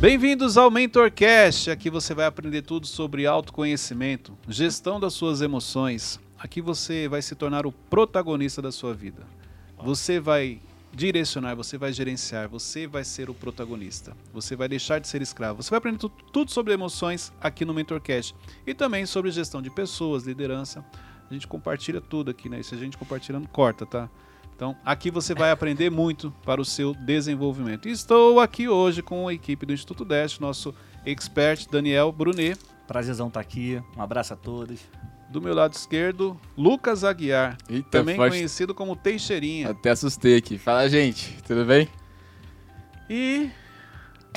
Bem-vindos ao MentorCast. Aqui você vai aprender tudo sobre autoconhecimento, gestão das suas emoções. Aqui você vai se tornar o protagonista da sua vida. Você vai direcionar, você vai gerenciar, você vai ser o protagonista. Você vai deixar de ser escravo. Você vai aprender tu- tudo sobre emoções aqui no MentorCast e também sobre gestão de pessoas, liderança. A gente compartilha tudo aqui, né? Se a gente compartilha, não corta, tá? Então, aqui você vai aprender muito para o seu desenvolvimento. Estou aqui hoje com a equipe do Instituto Deste, nosso expert Daniel Brunet. Prazerzão estar aqui. Um abraço a todos. Do meu lado esquerdo, Lucas Aguiar, Eita, também forte. conhecido como Teixeirinha. Até assustei aqui. Fala, gente, tudo bem? E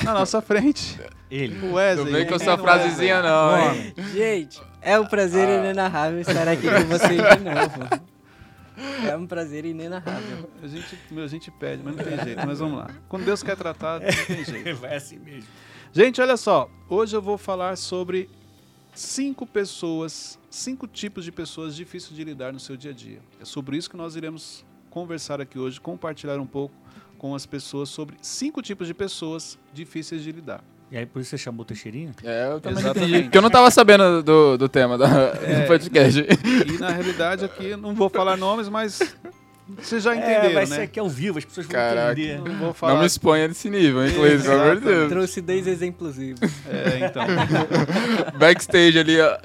na nossa frente, Ele. o Não Wesley. vem com essa frasezinha não, hein? Gente, é um prazer inenarrável estar aqui com vocês de novo. É um prazer inenarrável. A gente, meu, a gente pede, mas não tem jeito. Mas vamos lá. Quando Deus quer tratar, não tem jeito. Vai assim mesmo. Gente, olha só. Hoje eu vou falar sobre cinco pessoas, cinco tipos de pessoas difíceis de lidar no seu dia a dia. É sobre isso que nós iremos conversar aqui hoje, compartilhar um pouco com as pessoas sobre cinco tipos de pessoas difíceis de lidar. E aí, por isso você chamou o Teixeirinha? É, eu também Exatamente. entendi. Porque eu não tava sabendo do, do tema da- É. do podcast. E na realidade aqui, eu não vou falar nomes, mas vocês já é, entenderam, vai né? ser aqui ao vivo, as pessoas vão Caraca. entender. Não vou Não falar. me exponha desse nível, hein, Cleiton, pelo amor de Deus. Trouxe dois exemplos vivos. É, então. Backstage ali, ó.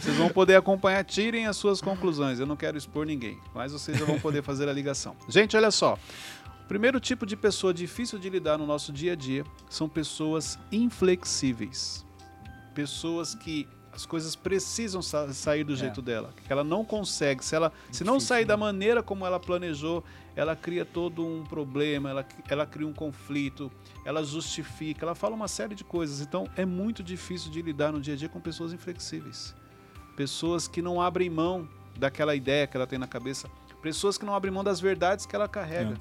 Vocês vão poder acompanhar, tirem as suas conclusões. Eu não quero expor ninguém, mas vocês já vão poder fazer a ligação. Gente, olha só. Primeiro tipo de pessoa difícil de lidar no nosso dia a dia são pessoas inflexíveis. Pessoas que as coisas precisam sa- sair do É. jeito dela, que ela não consegue. Se ela se não sair né? da maneira como ela planejou, ela cria todo um problema, ela, ela cria um conflito, ela justifica, ela fala uma série de coisas. Então é muito difícil de lidar no dia a dia com pessoas inflexíveis. Pessoas que não abrem mão daquela ideia que ela tem na cabeça. Pessoas que não abrem mão das verdades que ela carrega.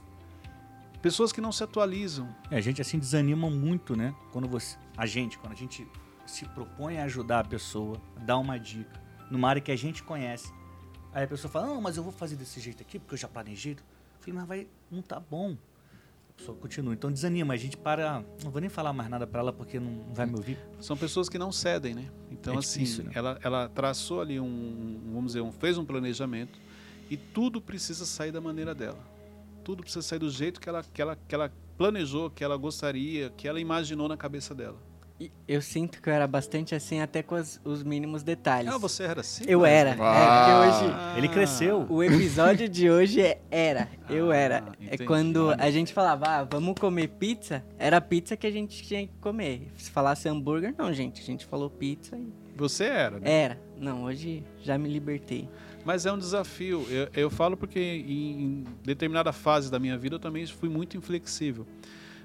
Pessoas que não se atualizam. É, a gente assim desanima muito, né? Quando você. A gente, quando a gente se propõe a ajudar a pessoa, dar uma dica, numa área que a gente conhece. Aí a pessoa fala, não, mas eu vou fazer desse jeito aqui, porque eu já planejei. Eu falei, mas vai, não tá bom. A pessoa continua. Então desanima, a gente para. Não vou nem falar mais nada pra ela porque não vai me ouvir. São pessoas que não cedem, né? Então, É assim, difícil, né? ela, ela traçou ali um, vamos dizer, um, fez um planejamento e tudo precisa sair da maneira dela. Tudo precisa sair do jeito que ela, que ela, que ela planejou, que ela gostaria, que ela imaginou na cabeça dela. E eu sinto que eu era bastante assim, até com as- os mínimos detalhes. Ah, você era assim? Eu Wesley? era. Ah. É, porque hoje. Ah. Ele cresceu. O episódio de hoje é era. Eu Ah, era. É quando a gente falava, ah, vamos comer pizza, era pizza que a gente tinha que comer. Se falasse hambúrguer, não, gente. A gente falou pizza e. Você era, né? Era. Não, hoje já me libertei. Mas é um desafio. Eu, eu falo porque em, em determinada fase da minha vida eu também fui muito inflexível.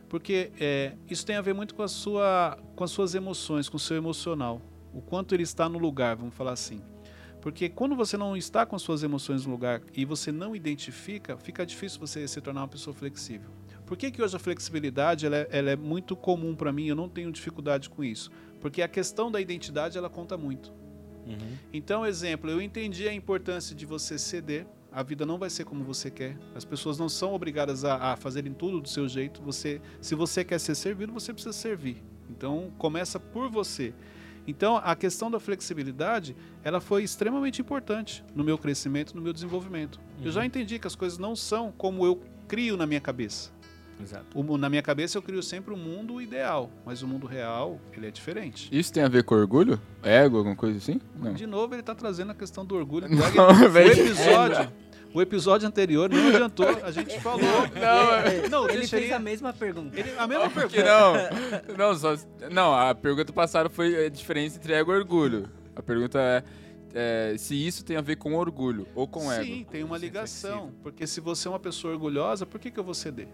Porque é, isso tem a ver muito com, a sua, com as suas emoções, com o seu emocional. O quanto ele está no lugar, vamos falar assim. Porque quando você não está com as suas emoções no lugar e você não identifica, fica difícil você se tornar uma pessoa flexível. Por que, que hoje a flexibilidade ela é, ela é muito comum para mim? Eu não tenho dificuldade com isso. Porque a questão da identidade ela conta muito. Uhum. Então, exemplo, eu entendi a importância de você ceder. A vida não vai ser como você quer. As pessoas não são obrigadas a, a fazerem tudo do seu jeito. Você, se você quer ser servido, você precisa servir. Então, começa por você. Então, a questão da flexibilidade, ela foi extremamente importante no meu crescimento, no meu desenvolvimento. Eu já entendi que as coisas não são como eu crio na minha cabeça. Exato. O na minha cabeça eu crio sempre o mundo ideal, mas o mundo real, ele é diferente. Isso tem a ver com orgulho? Ego, alguma coisa assim? Não. De novo, ele tá trazendo a questão do orgulho. Não, o velho. episódio, o episódio anterior não adiantou, a gente falou. Não, Não, ele fez a mesma pergunta. Ele- a mesma Que pergunta. não. Não, só, não, a pergunta passada foi a diferença entre ego e orgulho. A pergunta é, é, se isso tem a ver com orgulho ou com ego. Sim, tem uma ligação. Porque se você é uma pessoa orgulhosa, por que, que eu vou ceder?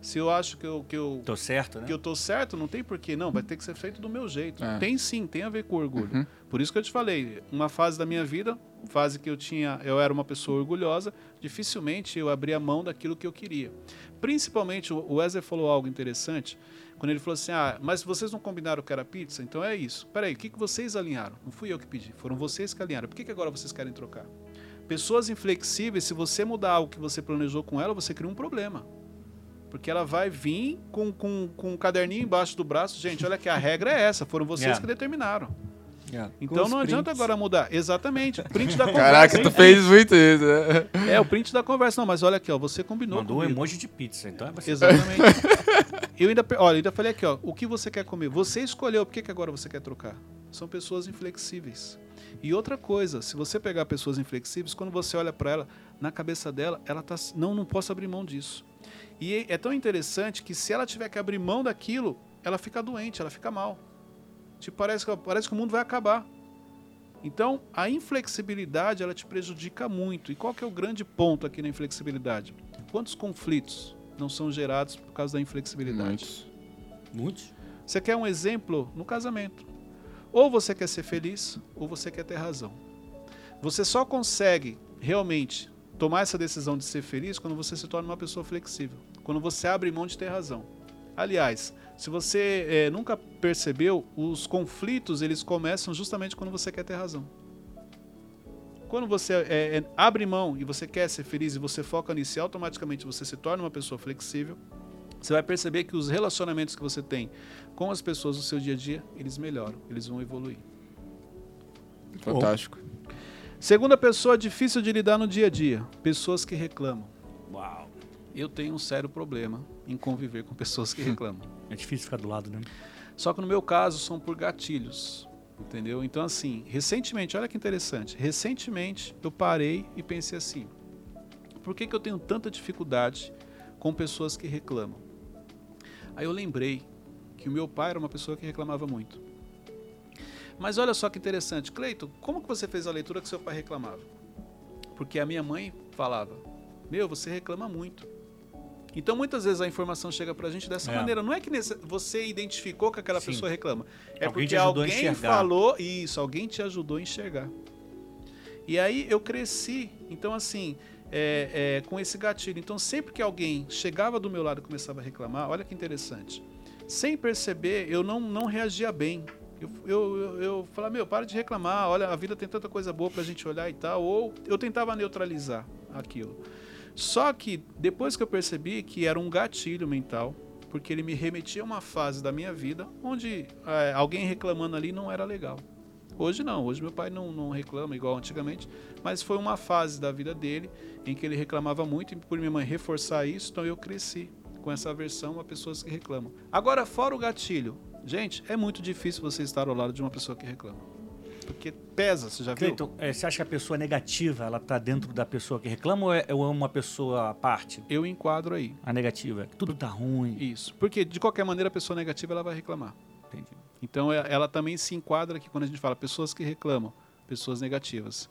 Se eu acho que eu, que eu, Tô certo, né? que eu tô certo, não tem porquê. Não, vai ter que ser feito do meu jeito. É. Tem sim, tem a ver com orgulho. Uhum. Por isso que eu te falei, uma fase da minha vida, fase que eu tinha, eu era uma pessoa orgulhosa, dificilmente eu abria mão daquilo que eu queria. Principalmente, o Wesley falou algo interessante, quando ele falou assim, ah, mas vocês não combinaram que era pizza? Então é isso. Peraí, o que, que vocês alinharam? Não fui eu que pedi, foram vocês que alinharam. Por que, que agora vocês querem trocar? Pessoas inflexíveis, se você mudar algo que você planejou com ela, você cria um problema. Porque ela vai vir com, com, com um caderninho embaixo do braço. Gente, olha que a regra é essa. Foram vocês Yeah. que determinaram. Yeah. Então não adianta agora mudar. Exatamente. Print da conversa. Caraca, tu fez muito isso, né? É, o print da conversa. Não, mas olha aqui, ó. Você combinou Mandou um comigo. emoji de pizza, então é você. Exatamente. eu ainda, olha, ainda falei aqui, ó, o que você quer comer? Você escolheu, por que, que agora você quer trocar? São pessoas inflexíveis. E outra coisa, se você pegar pessoas inflexíveis, quando você olha para ela, na cabeça dela, ela tá, não, não posso abrir mão disso. E é- tão interessante que se ela tiver que abrir mão daquilo, ela fica doente, ela fica mal. Tipo, parece que, parece que o mundo vai acabar. Então, a inflexibilidade, ela te prejudica muito. E qual que é o grande ponto aqui na inflexibilidade? Quantos conflitos não são gerados por causa da inflexibilidade? Muitos. Muitos. Você quer um exemplo no casamento? Ou você quer ser feliz, ou você quer ter razão. Você só consegue realmente tomar essa decisão de ser feliz quando você se torna uma pessoa flexível, quando você abre mão de ter razão. Aliás, se você eh, nunca percebeu, os conflitos eles começam justamente quando você quer ter razão. Quando você eh, eh, abre mão e você quer ser feliz e você foca nisso, e automaticamente você se torna uma pessoa flexível. Você vai perceber que os relacionamentos que você tem com as pessoas no seu dia a dia, eles melhoram, eles vão evoluir. Fantástico. Segunda pessoa difícil de lidar no dia a dia, pessoas que reclamam. Uau. Eu tenho um sério problema em conviver com pessoas que reclamam. É difícil ficar do lado, né? Só que no meu caso são por gatilhos, entendeu? Então assim, recentemente, olha que interessante, recentemente eu parei e pensei assim, por que, que eu tenho tanta dificuldade com pessoas que reclamam? Aí eu lembrei que o meu pai era uma pessoa que reclamava muito. Mas olha só que interessante, Cleiton, como que você fez a leitura que seu pai reclamava? Porque a minha mãe falava, meu, você reclama muito. Então muitas vezes a informação chega pra gente dessa É. maneira. Não é que você identificou que aquela Sim. pessoa reclama. É Alguém porque a alguém falou isso, alguém te ajudou a enxergar. E aí eu cresci, então assim, é, é, com esse gatilho. Então sempre que alguém chegava do meu lado e começava a reclamar, olha que interessante. Sem perceber, eu não, não reagia bem. Eu, eu, eu, eu falava, meu, para de reclamar, olha, a vida tem tanta coisa boa pra gente olhar e tal. Ou eu tentava neutralizar aquilo. Só que depois que eu percebi que era um gatilho mental, porque ele me remetia a uma fase da minha vida onde é, alguém reclamando ali não era legal. Hoje não, hoje meu pai não, não reclama igual antigamente, mas foi uma fase da vida dele em que ele reclamava muito e por minha mãe reforçar isso, então eu cresci com essa aversão a pessoas que reclamam. Agora, fora o gatilho, gente, é muito difícil você estar ao lado de uma pessoa que reclama. Porque pesa, você já viu? Cleiton, é, você acha que a pessoa negativa, ela tá dentro da pessoa que reclama ou é, ou é uma pessoa à parte? Eu enquadro aí. A negativa. Tudo tá ruim. Isso. Porque de qualquer maneira a pessoa negativa ela vai reclamar. Entendi. Então é- ela também se enquadra aqui quando a gente fala pessoas que reclamam, pessoas negativas.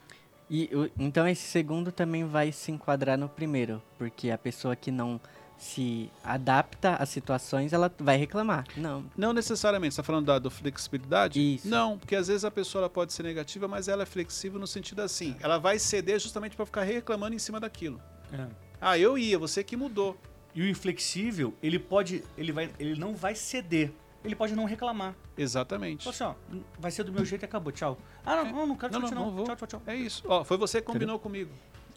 E então esse segundo também vai se enquadrar no primeiro, porque a pessoa que não se adapta às situações, ela vai reclamar. Não. Não necessariamente, você está falando da do flexibilidade? Isso. Não, porque às vezes a pessoa ela pode ser negativa, mas ela é flexível no sentido assim, ela vai ceder justamente para ficar reclamando em cima daquilo. É. Ah, eu ia, você que mudou. E o inflexível, ele pode, ele vai, ele não vai ceder. Ele pode não reclamar. Exatamente. Fala assim, ó, vai ser do meu jeito e acabou, tchau. Ah, não, não, não quero Não, discutir não, não. não vou. Tchau, tchau, tchau. É isso. Ó, foi você que combinou comigo.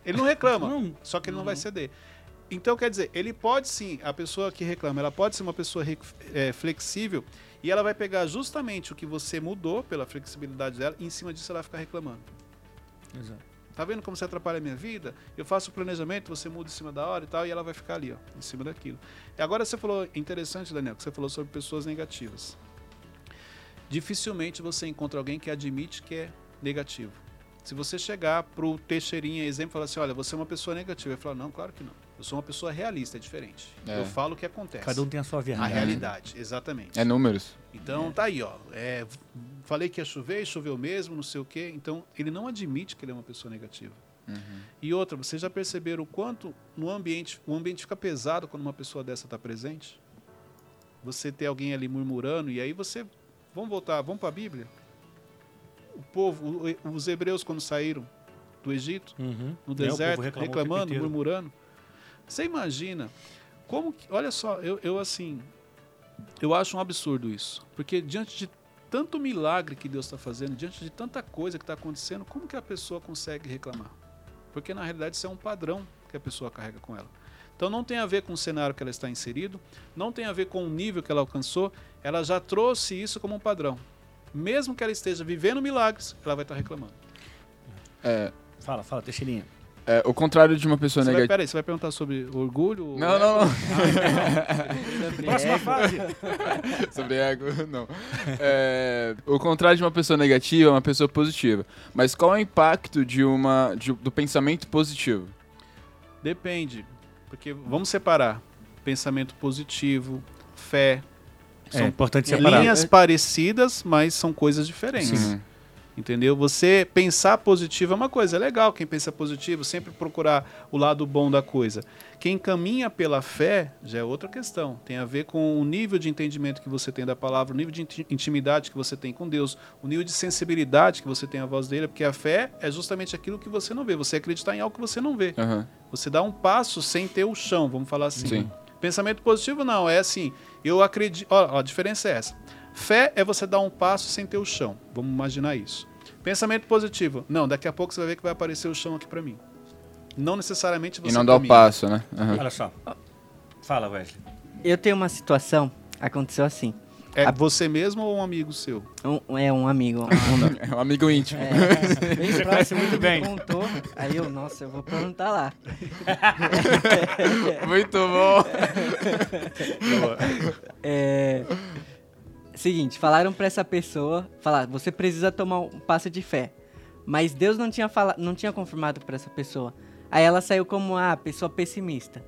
Ele não reclama, Não. só que ele não vai ceder. Então, quer dizer, ele pode sim, a pessoa que reclama, ela pode ser uma pessoa é, flexível e ela vai pegar justamente o que você mudou pela flexibilidade dela e em cima disso ela vai ficar reclamando. Exato. Tá vendo como você atrapalha a minha vida? Eu faço o planejamento, você muda em cima da hora e tal, e ela vai ficar ali, ó, em cima daquilo. E agora você falou, interessante, Daniel, que você falou sobre pessoas negativas. Dificilmente você encontra alguém que admite que é negativo. Se você chegar pro Teixeirinha, exemplo, e falar assim, olha, você é uma pessoa negativa, ele fala, não, claro que não. Eu sou uma pessoa realista, é diferente. É. Eu falo o que acontece. Cada um tem a sua a verdade. realidade, exatamente. É números. Então tá aí, ó. É, falei que ia chover, choveu mesmo, não sei o quê. Então ele não admite que ele é uma pessoa negativa. E outra, vocês já perceberam o quanto no ambiente, o ambiente fica pesado quando uma pessoa dessa está presente? Você ter alguém ali murmurando e aí você, vamos voltar, vamos para a Bíblia. O povo, os hebreus quando saíram do Egito, Uhum. no É, povo deserto, tempo reclamando, murmurando. Você imagina como que, olha só, eu, eu assim, eu acho um absurdo isso, porque diante de tanto milagre que Deus está fazendo, diante de tanta coisa que está acontecendo, como que a pessoa consegue reclamar? Porque na realidade isso é um padrão que a pessoa carrega com ela. Então não tem a ver com o cenário que ela está inserido, não tem a ver com o nível que ela alcançou, ela já trouxe isso como um padrão. Mesmo que ela esteja vivendo milagres, ela vai estar reclamando. É, Fala, fala, Teixeirinha. É, o contrário de uma pessoa negativa. peraí, você vai perguntar sobre orgulho? Não, não, não. Próxima fase. Sobre ego, não. É, o contrário de uma pessoa negativa é uma pessoa positiva. Mas qual é o impacto de uma, de- do pensamento positivo? Depende. Porque vamos separar pensamento positivo, fé. É São importante separar. linhas parecidas, mas são coisas diferentes. Uhum. Entendeu? Você pensar positivo é uma coisa, é legal quem pensa positivo, sempre procurar o lado bom da coisa. Quem caminha pela fé já é outra questão. Tem a ver com o nível de entendimento que você tem da palavra, o nível de inti- intimidade que você tem com Deus, o nível de sensibilidade que você tem à voz dele, porque a fé é justamente aquilo que você não vê, você acreditar em algo que você não vê. Aham. Você dá um passo sem ter o chão, vamos falar assim. Sim. Pensamento positivo não, é assim, eu acredito. Ó, ó, a diferença é essa. Fé é você dar um passo sem ter o chão. Vamos imaginar isso. Pensamento positivo. Não, daqui a pouco você vai ver que vai aparecer o chão aqui pra mim. Não necessariamente você E não dá o passo, né? Aham. Olha só. Fala, Wesley. Eu tenho uma situação, aconteceu assim. É A- você mesmo ou um amigo seu? Um- é um amigo. Um, É um amigo íntimo. é, bem Você próximo, muito me bem. contou. Aí eu, nossa, eu vou perguntar lá. Muito bom. É, seguinte, falaram pra essa pessoa, falar, você precisa tomar um passo de fé. Mas Deus não tinha fala, não tinha confirmado pra essa pessoa. Aí ela saiu como a pessoa pessimista.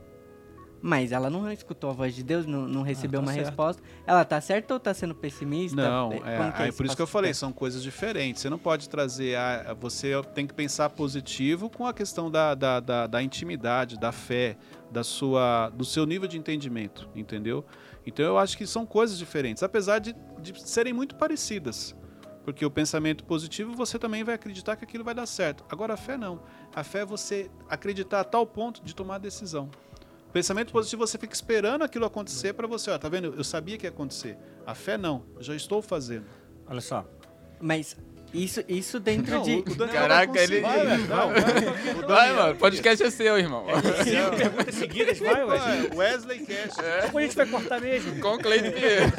Mas ela não escutou a voz de Deus, não, não recebeu tá uma certo. resposta. Ela tá certa ou tá sendo pessimista? Não, Como é, aí esse por isso que eu falei, são coisas diferentes. Você não pode trazer. A, a- você tem que pensar positivo com a questão da, da, da, da intimidade, da fé, da sua, do seu nível de entendimento, entendeu? Então eu acho que são coisas diferentes, apesar de, de serem muito parecidas. Porque o pensamento positivo você também vai acreditar que aquilo vai dar certo. Agora a fé não. A fé é você acreditar a tal ponto de tomar a decisão. O pensamento positivo você fica esperando aquilo acontecer para você, ó, tá vendo? Eu sabia que ia acontecer. A fé não, eu já estou fazendo. Olha só. Mas isso, isso dentro Não, de. o- o Daniel Caraca, ele- Vai, velho, não, vai, o Vai, mano. O podcast é seu, irmão. Cinco perguntas seguidas, vai, Wesley. Vai, Wesley Cash. Depois a gente vai cortar mesmo. Com o Cleide Pinheiro.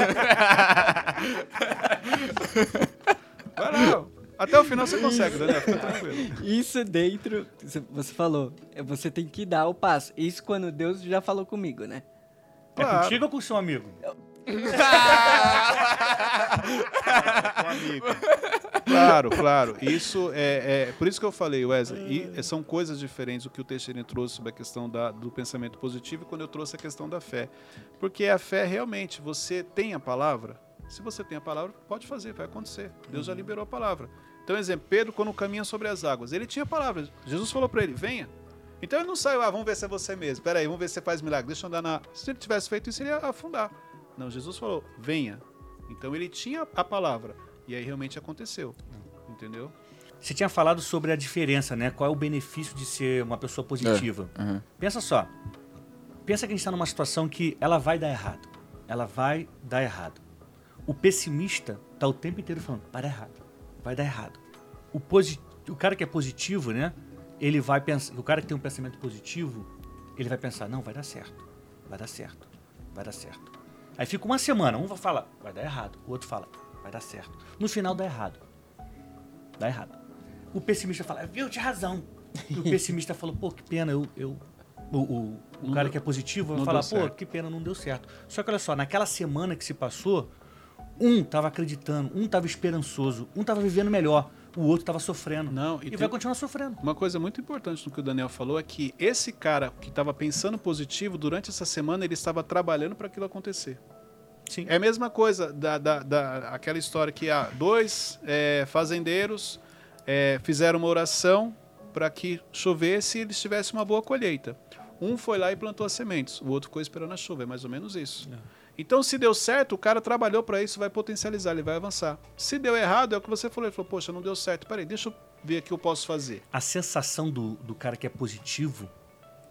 Vai lá. Até o final você consegue, Daniel. Fica tranquilo. Isso dentro. Você falou, é, você tem que dar o passo. Isso quando Deus já falou comigo, né? É Claro. contigo ou com o seu amigo? Amigo. Claro, claro. Isso é, é- Por isso que eu falei, Wesley. E são coisas diferentes o que o Teixeira trouxe sobre a questão da- do pensamento positivo e quando eu trouxe a questão da fé. Porque a fé realmente, você tem a palavra. Se você tem a palavra, pode fazer, vai acontecer. Deus já liberou a palavra. Então, exemplo, Pedro, quando caminha sobre as águas, ele tinha a palavra. Jesus falou para ele: venha. Então ele não saiu, ah, vamos ver se é você mesmo. Peraí, vamos ver se você faz milagre. Deixa eu andar na. Se ele tivesse feito isso, ele ia afundar. Não, Jesus falou: venha. Então ele tinha a palavra. E aí realmente aconteceu. Entendeu? Você tinha falado sobre a diferença, né? Qual é o benefício de ser uma pessoa positiva? Aham. Pensa só. Pensa que a gente está numa situação que ela vai dar errado. Ela vai dar errado. O pessimista tá o tempo inteiro falando, vai dar errado, vai dar errado. O, posi o cara que é positivo, né? Ele vai pensar, o cara que tem um pensamento positivo, ele vai pensar, não, vai dar certo, vai dar certo, vai dar certo. Aí fica uma semana, um vai falar, vai dar errado, o outro fala, vai dar certo. No final dá errado. Dá errado. O pessimista fala, viu, tinha razão. E o pessimista falou, pô, que pena, eu. eu o, o, o cara que é positivo vai falar, pô, certo. que pena, não deu certo. Só que olha só, naquela semana que se passou, um tava acreditando, um tava esperançoso, um tava vivendo melhor, o outro tava sofrendo. Não, e e vai continuar sofrendo. Uma coisa muito importante no que o Daniel falou é que esse cara que estava pensando positivo, durante essa semana ele estava trabalhando para aquilo acontecer. Sim. É a mesma coisa da, da, da- aquela história que há dois é, fazendeiros é, fizeram uma oração para que chovesse e eles tivessem uma boa colheita. Um foi lá e plantou as sementes, o outro ficou esperando a chuva, é mais ou menos isso. Então, se deu certo, o cara trabalhou para isso, vai potencializar, ele vai avançar. Se deu errado, é o que você falou, ele falou, poxa, não deu certo, peraí, deixa eu ver o que eu posso fazer. A sensação do, do cara que é positivo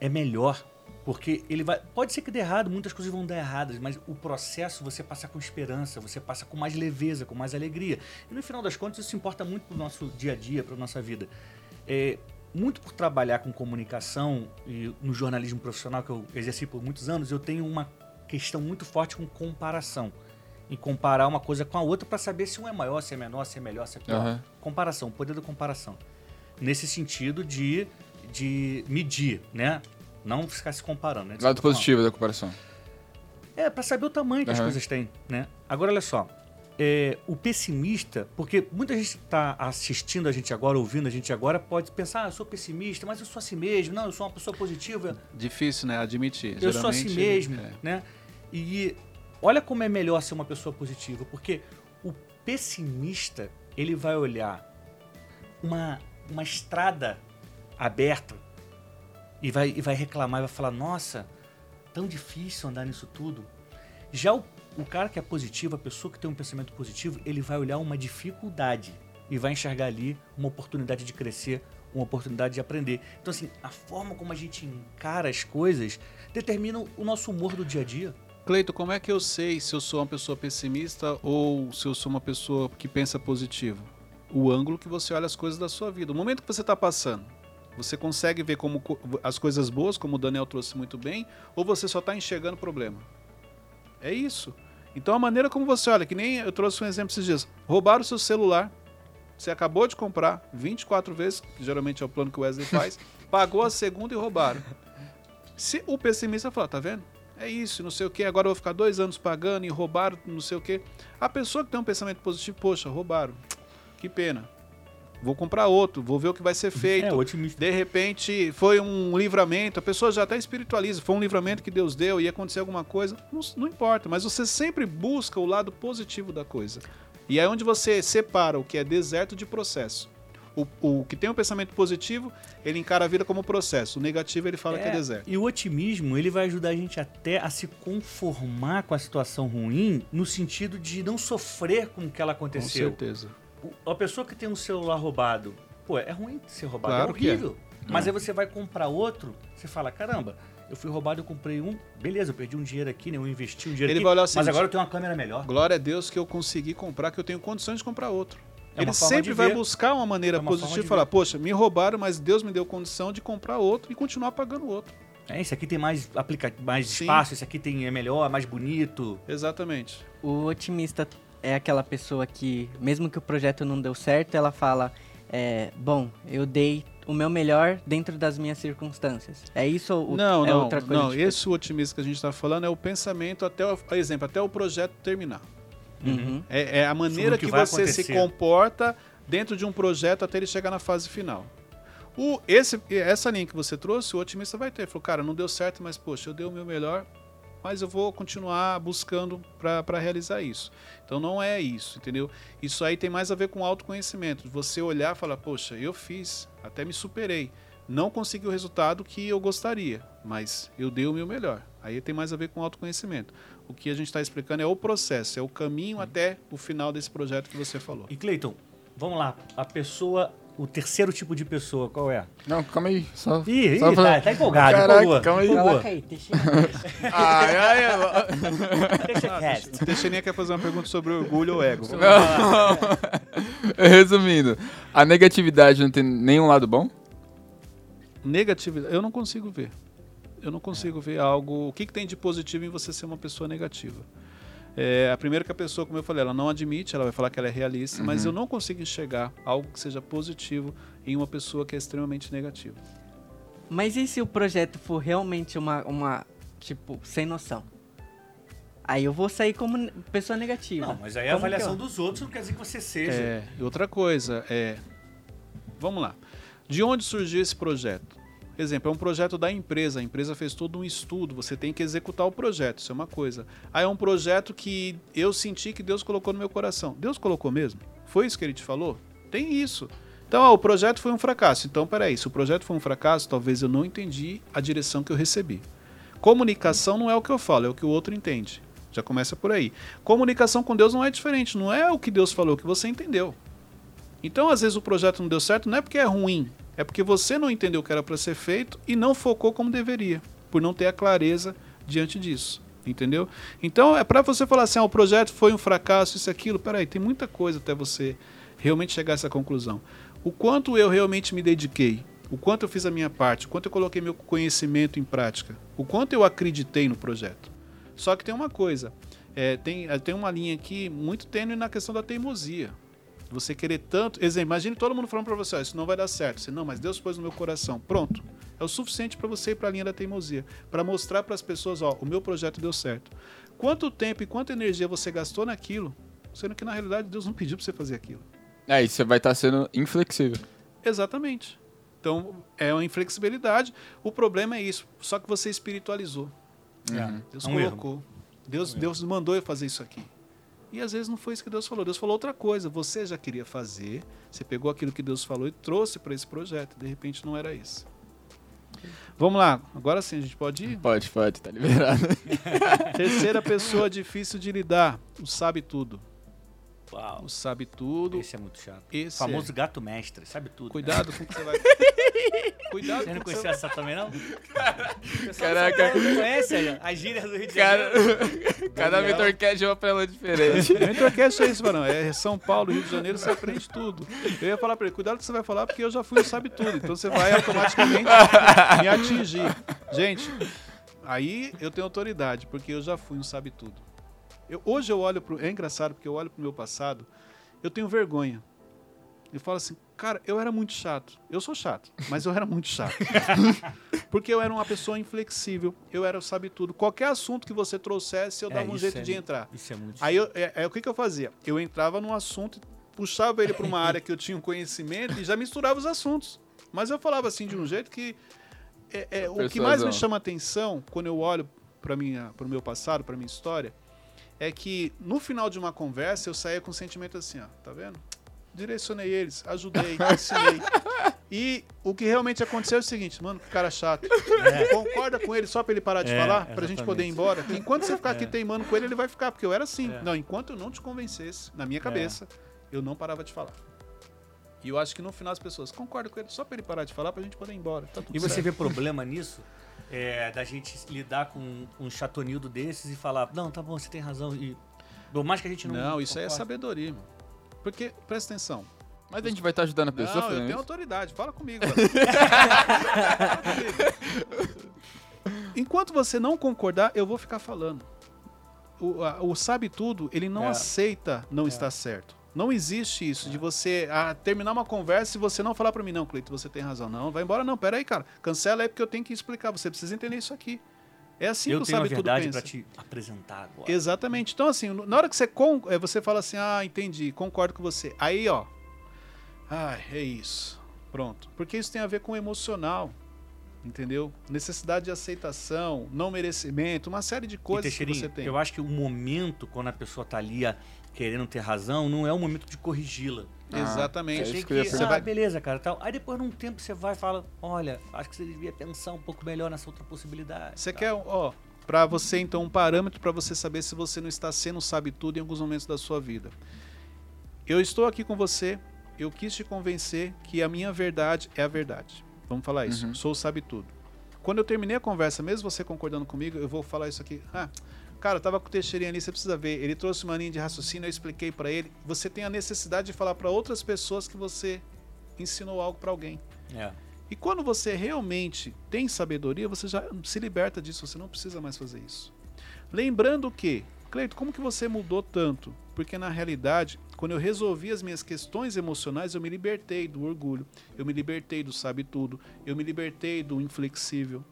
é melhor. Porque ele vai. Pode ser que dê errado, muitas coisas vão dar erradas, mas o processo você passa com esperança, você passa com mais leveza, com mais alegria. E no final das contas, isso importa muito pro nosso dia a dia, pra nossa vida. É, muito por trabalhar com comunicação e no jornalismo profissional que eu exerci por muitos anos, eu tenho uma questão muito forte com comparação. Em comparar uma coisa com a outra para saber se um é maior, se é menor, se é melhor, se é pior. Aham. Comparação, o poder da comparação. Nesse sentido de, de medir, né? Não ficar se comparando. Né? Lado positivo da comparação. É, para saber o tamanho que as Aham. coisas têm, né? Agora, olha só. é, o pessimista, porque muita gente está assistindo a gente agora, ouvindo a gente agora, pode pensar, ah, eu sou pessimista, mas eu sou assim mesmo, não, eu sou uma pessoa positiva, Difícil, né? Admitir. eu sou assim Geralmente, mesmo, é. né? E olha como é melhor ser uma pessoa positiva, porque o pessimista, ele vai olhar uma, uma estrada aberta e vai, e vai reclamar e vai falar, nossa, tão difícil andar nisso tudo. Já o, o cara que é positivo, a pessoa que tem um pensamento positivo, ele vai olhar uma dificuldade e vai enxergar ali uma oportunidade de crescer, uma oportunidade de aprender. Então, assim, a forma como a gente encara as coisas determina o nosso humor do dia a dia. Cleito, como é que eu sei se eu sou uma pessoa pessimista ou se eu sou uma pessoa que pensa positivo? O ângulo que você olha as coisas da sua vida. O momento que você está passando, você consegue ver como co- as coisas boas, como o Daniel trouxe muito bem, ou você só está enxergando o problema? É isso. Então a maneira como você olha, que nem eu trouxe um exemplo esses dias, roubaram o seu celular, você acabou de comprar 24 vezes, que geralmente é o plano que o Wesley faz, pagou a segunda e roubaram. Se o pessimista falar, tá vendo? É isso, não sei o que, agora eu vou ficar dois anos pagando e roubaram, não sei o que. A pessoa que tem um pensamento positivo, poxa, roubaram. Que pena. Vou comprar outro, vou ver o que vai ser feito. É, otimista. De repente foi um livramento, a pessoa já até espiritualiza, foi um livramento que Deus deu, ia acontecer alguma coisa, não, não importa, mas você sempre busca o lado positivo da coisa. E é onde você separa o que é deserto de processo. O, o que tem um pensamento positivo, ele encara a vida como processo. O negativo, ele fala que é deserto. E o otimismo, ele vai ajudar a gente até a se conformar com a situação ruim, no sentido de não sofrer com o que ela Com aconteceu. certeza. O- A pessoa que tem um celular roubado, pô, é ruim ser roubado, Claro é que é. horrível. Mas aí você vai comprar outro, você fala, caramba, eu fui roubado, eu comprei um, beleza, eu perdi um dinheiro aqui, né? Eu investi um dinheiro Ele aqui, vai olhar o mas agora eu tenho uma câmera melhor. Glória a Deus que eu consegui comprar, que eu tenho condições de comprar outro. É ele sempre vai ver. buscar uma maneira É uma positiva de e falar, ver. poxa, me roubaram, mas Deus me deu condição de comprar outro e continuar pagando outro. É, esse aqui tem mais, aplica mais Sim. espaço, esse aqui tem, é melhor, mais bonito. Exatamente. O otimista é aquela pessoa que, mesmo que o projeto não deu certo, ela fala: é, Bom, eu dei o meu melhor dentro das minhas circunstâncias. É isso ou não, é não, outra coisa? não. Esse otimismo que a gente está falando é o pensamento até, o, por exemplo, até o projeto terminar. Uhum. É, é a maneira que que, você se comporta dentro de um projeto até ele chegar na fase final. O, esse, essa linha que você trouxe, o otimista vai ter. Falou, cara, não deu certo, mas poxa, eu dei o meu melhor, mas eu vou continuar buscando para realizar isso. Então não é isso, entendeu? Isso aí tem mais a ver com autoconhecimento. Você olhar e falar, poxa, eu fiz, até me superei. Não consegui o resultado que eu gostaria, mas eu dei o meu melhor. Aí tem mais a ver com autoconhecimento. O que a gente está explicando é o processo, é o caminho até o final desse projeto que você falou. E Cleiton, vamos lá, a pessoa, o terceiro tipo de pessoa, qual é? Não, calma aí. Só, Ih, ih, só tá, tá empolgado, Caraca, empolgou. calma aí. Coloca aí, deixa Ai, ai, ai. Teixeirinha quer fazer uma pergunta sobre orgulho ou ego. Não. Resumindo, a negatividade não tem nenhum lado bom? Negatividade, eu não consigo ver. Eu não consigo ver algo. O que, que tem de positivo em você ser uma pessoa negativa? É, a primeira que a pessoa, como eu falei, ela não admite, ela vai falar que ela é realista, mas eu não consigo enxergar algo que seja positivo em uma pessoa que é extremamente negativa. Mas e se o projeto for realmente uma, uma tipo, sem noção? Aí eu vou sair como pessoa negativa. Não, mas aí a Como que avaliação eu- dos outros não quer dizer que você seja. É, e outra coisa, é. Vamos lá. De onde surgiu esse projeto? Exemplo, é um projeto da empresa. A empresa fez todo um estudo. Você tem que executar o projeto. Isso é uma coisa. Aí é um projeto que eu senti que Deus colocou no meu coração. Deus colocou mesmo? Foi isso que ele te falou? Tem isso. Então, ó, o projeto foi um fracasso. Então, peraí, se o projeto foi um fracasso, talvez eu não entendi a direção que eu recebi. Comunicação não é o que eu falo, é o que o outro entende. Já começa por aí. Comunicação com Deus não é diferente, não é o que Deus falou, é o que você entendeu. Então, às vezes o projeto não deu certo, não é porque é ruim, é porque você não entendeu o que era para ser feito e não focou como deveria, por não ter a clareza diante disso. Entendeu? Então, é para você falar assim: ah, o projeto foi um fracasso, isso aquilo. Peraí, tem muita coisa até você realmente chegar a essa conclusão. O quanto eu realmente me dediquei O quanto eu fiz a minha parte, o quanto eu coloquei meu conhecimento em prática, o quanto eu acreditei no projeto. Só que tem uma coisa, é, tem, é, tem uma linha aqui muito tênue na questão da teimosia. Você querer tanto. Exemplo, imagine todo mundo falando para você: ó, isso não vai dar certo. Você, não, mas Deus pôs no meu coração. Pronto. É o suficiente para você ir para a linha da teimosia. Para mostrar para as pessoas: ó, o meu projeto deu certo. Quanto tempo e quanta energia você gastou naquilo, sendo que na realidade Deus não pediu para você fazer aquilo. É, e você vai estar sendo inflexível. Exatamente. Então, é uma inflexibilidade. O problema é isso. Só que você espiritualizou. É. Deus É um erro. colocou. Deus, É um erro. Deus mandou eu fazer isso aqui. E às vezes não foi isso que Deus falou. Deus falou outra coisa. Você já queria fazer. Você pegou aquilo que Deus falou e trouxe para esse projeto. De repente não era isso. Vamos lá. Agora sim, a gente pode ir. Pode, pode, tá liberado. Terceira pessoa difícil de lidar. O sabe tudo. Uau. O sabe tudo. Esse é muito chato. Esse O famoso é. gato mestre, sabe tudo. né? Cuidado com o que você vai. Cuidado Você não conhecia essa também, não? Caraca. Você não conhece a gíria do Rio de Cara, Janeiro? cada Cat é uma prela diferente. Entorquece é isso, mano. É São Paulo, Rio de Janeiro, você aprende tudo. Eu ia falar pra ele, cuidado que você vai falar, porque eu já fui o sabe tudo. Então você vai automaticamente me atingir. Gente, aí eu tenho autoridade, porque eu já fui um sabe tudo. Eu, hoje eu olho pro. É engraçado, porque eu olho pro meu passado, eu tenho vergonha. Eu falo assim, cara, eu era muito chato. Eu sou chato, mas eu era muito chato. porque eu era uma pessoa inflexível, eu era o sabe tudo. Qualquer assunto que você trouxesse, eu É, dava um isso jeito é- de entrar. Isso é muito Aí eu, é, é, o que, que eu fazia? Eu entrava num assunto, puxava ele para uma área que eu tinha um conhecimento e já misturava os assuntos. Mas eu falava assim de um jeito que. é, é, o que mais me chama atenção quando eu olho para o meu passado, para minha história, é que no final de uma conversa eu saía com um sentimento assim: ó, tá vendo? Direcionei eles, ajudei, ensinei. E o que realmente aconteceu é o seguinte, mano, que cara chato. Concorda com ele só pra ele parar de É, falar? Pra gente exatamente. poder ir embora? Que enquanto você ficar aqui teimando com ele, ele vai ficar, porque eu era assim. É. Não, enquanto eu não te convencesse, na minha cabeça, eu não parava de falar. E eu acho que no final as pessoas concordam com ele só pra ele parar de falar pra gente poder ir embora. Tá tudo E você certo. vê problema nisso? É, da gente lidar com um chatonildo desses e falar, não, tá bom, você tem razão. E por mais que a gente não. Não, isso aí é sabedoria, irmão. Porque, presta atenção. Mas a gente vai estar ajudando a pessoa Não, eu tenho isso? autoridade. Fala comigo. mano. Fala comigo. Enquanto você não concordar, eu vou ficar falando. O, a- o sabe tudo, ele não É. aceita não estar certo. Não existe isso de você ah, terminar uma conversa e você não falar pra mim, não, Cleito, você tem razão. Não, vai embora não, pera aí, cara. Cancela aí porque eu tenho que explicar. Você precisa entender isso aqui. É assim Eu que o tenho sabe tudo verdade pensa. pra te apresentar agora. Exatamente. Então, assim, na hora que você, con eh, você fala assim, ah, entendi, concordo com você. Aí, ó. Ah, é isso. Pronto. Porque isso tem a ver com o emocional. Entendeu? Necessidade de aceitação, não merecimento, uma série de coisas que você tem. Eu acho que o momento, quando a pessoa tá ali querendo ter razão, não é o momento de corrigi-la. Ah, Exatamente. é Tem isso que, ia ah, perguntar. beleza, cara, tal. Aí depois, num tempo, você vai e fala, olha, acho que você devia pensar um pouco melhor nessa outra possibilidade. Você tal. quer, ó, pra você então um parâmetro pra você saber se você não está sendo sabe tudo em alguns momentos da sua vida. Eu estou aqui com você, eu quis te convencer que a minha verdade é a verdade. Vamos falar isso. Uhum. Sou o sabe tudo. Quando eu terminei a conversa, mesmo você concordando comigo, eu vou falar isso aqui. Ah, cara, eu tava com o Teixeirinha ali, você precisa ver. Ele trouxe uma linha de raciocínio, eu expliquei pra ele. Você tem a necessidade de falar pra outras pessoas que você ensinou algo pra alguém. É. E quando você realmente tem sabedoria, você já se liberta disso, você não precisa mais fazer isso. Lembrando que, Cleito, como que você mudou tanto? Porque na realidade, quando eu resolvi as minhas questões emocionais, eu me libertei do orgulho, eu me libertei do sabe tudo, eu me libertei do inflexível.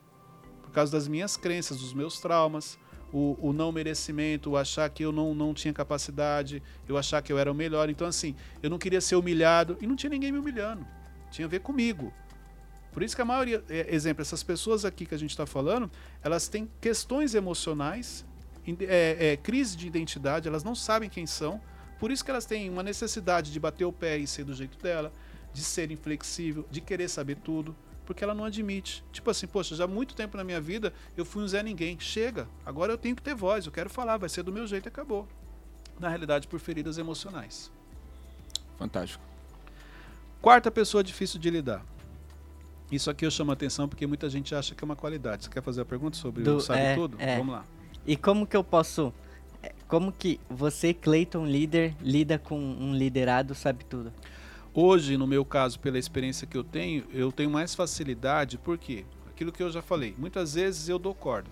Por causa das minhas crenças, dos meus traumas, o, o não merecimento, o achar que eu não, não tinha capacidade, eu achar que eu era o melhor. Então, assim, eu não queria ser humilhado e não tinha ninguém me humilhando. Tinha a ver comigo. Por isso que a maioria, é, exemplo, essas pessoas aqui que a gente está falando, elas têm questões emocionais, é, é, crise de identidade, elas não sabem quem são. Por isso que elas têm uma necessidade de bater o pé e ser do jeito dela, de ser inflexível, de querer saber tudo, porque ela não admite. Tipo assim, poxa, já há muito tempo na minha vida eu fui um Zé Ninguém. Chega, agora eu tenho que ter voz, eu quero falar, vai ser do meu jeito e acabou. Na realidade, por feridas emocionais. Fantástico. Quarta pessoa difícil de lidar. Isso aqui eu chamo a atenção porque muita gente acha que é uma qualidade. Você quer fazer a pergunta sobre Do- o sabe é, tudo? é. Vamos lá. E como que eu posso. é, Como que você, Clayton, líder, lida com um liderado sabe tudo? Hoje, no meu caso, pela experiência que eu tenho, eu tenho mais facilidade, porque aquilo que eu já falei, muitas vezes eu dou corda.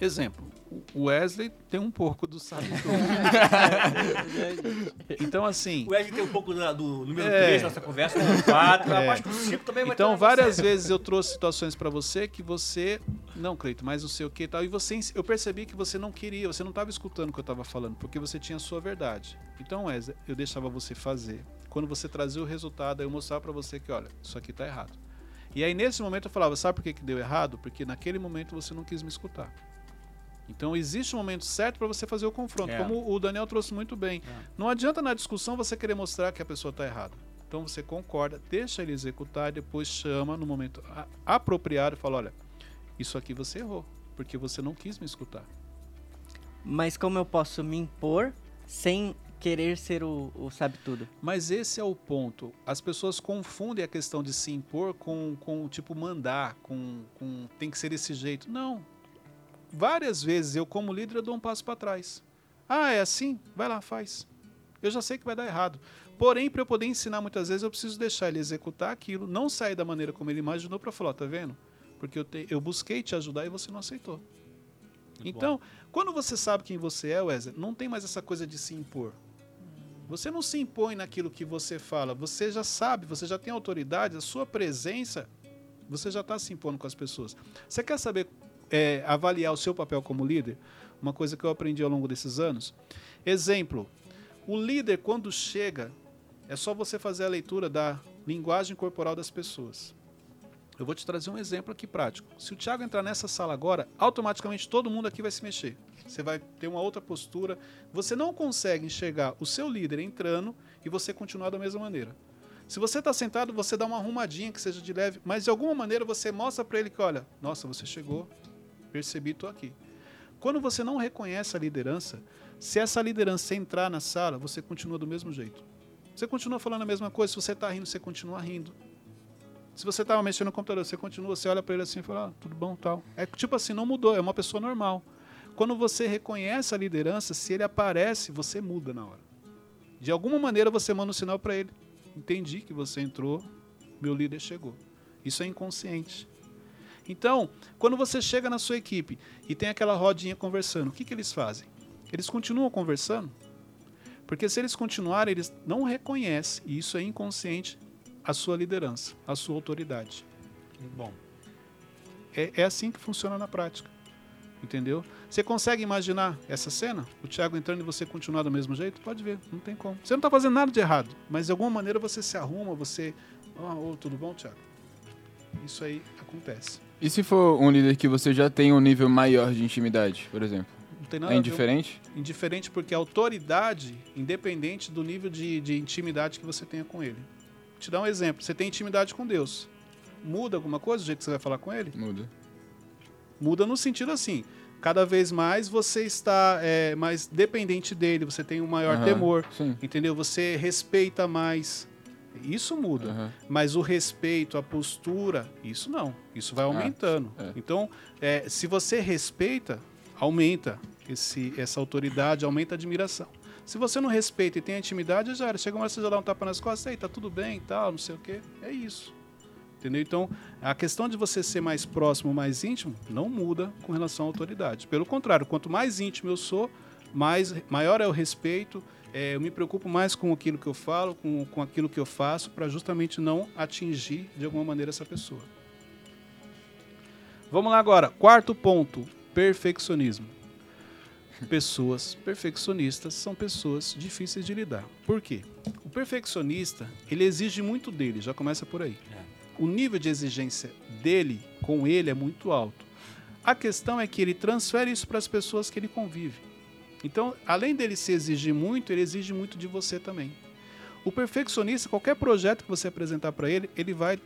Exemplo, o Wesley tem um pouco do sabe então, assim. O Wesley tem um pouco do, do número É. 3 da nossa conversa, número 4, É. acho que o 5 também vai Então, várias vezes eu trouxe situações pra você que você. Não, Cleito, mas não sei o que e tal. E você, eu percebi que você não queria, você não estava escutando o que eu estava falando, porque você tinha a sua verdade. Então, Wesley, eu deixava você fazer. Quando você trazia o resultado, eu mostrava pra você que, olha, isso aqui tá errado. E aí, nesse momento, eu falava, sabe por que, que deu errado? Porque naquele momento você não quis me escutar. Então, existe um momento certo para você fazer o confronto, É. como o Daniel trouxe muito bem. É. Não adianta na discussão você querer mostrar que a pessoa está errada. Então você concorda, deixa ele executar e depois chama no momento apropriado e fala: olha, isso aqui você errou, porque você não quis me escutar. Mas como eu posso me impor sem querer ser o, o sabe tudo? Mas esse é o ponto. As pessoas confundem a questão de se impor com, com tipo, mandar, com, com tem que ser desse jeito. Não. Várias vezes eu, como líder, eu dou um passo para trás. Ah, é assim? Vai lá, faz. Eu já sei que vai dar errado. Porém, para eu poder ensinar muitas vezes, eu preciso deixar ele executar aquilo, não sair da maneira como ele imaginou para falar, ó, tá vendo? Porque eu, te- eu busquei te ajudar e você não aceitou. Então, quando você sabe quem você é, Wesley, não tem mais essa coisa de se impor. Você não se impõe naquilo que você fala. Você já sabe, você já tem autoridade, a sua presença, você já está se impondo com as pessoas. Você quer saber é, avaliar o seu papel como líder? Uma coisa que eu aprendi ao longo desses anos. Exemplo: o líder, quando chega, é só você fazer a leitura da linguagem corporal das pessoas. Eu vou te trazer um exemplo aqui prático. Se o Thiago entrar nessa sala agora, automaticamente todo mundo aqui vai se mexer. Você vai ter uma outra postura. Você não consegue enxergar o seu líder entrando e você continuar da mesma maneira. Se você está sentado, você dá uma arrumadinha que seja de leve, mas de alguma maneira você mostra para ele que, olha, nossa, você chegou, percebi, estou aqui. Quando você não reconhece a liderança, se essa liderança entrar na sala, você continua do mesmo jeito. Você continua falando a mesma coisa, se você está rindo, você continua rindo. Se você estava mexendo no computador, você continua, você olha para ele assim e fala, ah, tudo bom, tal. É tipo assim, não mudou, é uma pessoa normal. Quando você reconhece a liderança, se ele aparece, você muda na hora. De alguma maneira você manda um sinal para ele. Entendi que você entrou, meu líder chegou. Isso é inconsciente. Então, quando você chega na sua equipe e tem aquela rodinha conversando, o que, que eles fazem? Eles continuam conversando? Porque se eles continuarem, eles não reconhecem, e isso é inconsciente, a sua liderança, a sua autoridade. Bom, É, é assim que funciona na prática. Entendeu? Você consegue imaginar essa cena? O Thiago entrando e você continuar do mesmo jeito? Pode ver, não tem como. Você não está fazendo nada de errado, mas de alguma maneira você se arruma, você. Ah, ô, tudo bom, Thiago? Isso aí acontece. E se for um líder que você já tem um nível maior de intimidade, por exemplo? Não tem nada É a ver- indiferente? indiferente porque a autoridade, independente do nível de, de intimidade que você tenha com ele. Vou te dar um exemplo. Você tem intimidade com Deus. Muda alguma coisa do jeito que você vai falar com ele? Muda. Muda no sentido assim. Cada vez mais você está é, mais dependente dele, você tem um maior Aham, temor, Sim. entendeu? Você respeita mais. Isso muda. Aham. Mas o respeito, a postura, isso não. Isso vai aumentando. é. Então, é, se você respeita, aumenta esse, essa autoridade, aumenta a admiração. Se você não respeita e tem intimidade, já era. Chega uma hora você já dá um tapa nas costas, aí tá tudo bem e tal, não sei o quê. É isso. Entendeu? Então, a questão de você ser mais próximo, mais íntimo, não muda com relação à autoridade. Pelo contrário, quanto mais íntimo eu sou, mais, maior é o respeito, é, eu me preocupo mais com aquilo que eu falo, com, com aquilo que eu faço, para justamente não atingir de alguma maneira essa pessoa. Vamos lá agora. Quarto ponto: perfeccionismo. Pessoas perfeccionistas são pessoas difíceis de lidar. Por quê? O perfeccionista, ele exige muito dele, já começa por aí. O nível de exigência dele com ele é muito alto. A questão é que ele transfere isso para as pessoas que ele convive. Então, além dele se exigir muito, ele exige muito de você também. O perfeccionista, qualquer projeto que você apresentar para ele, ele vai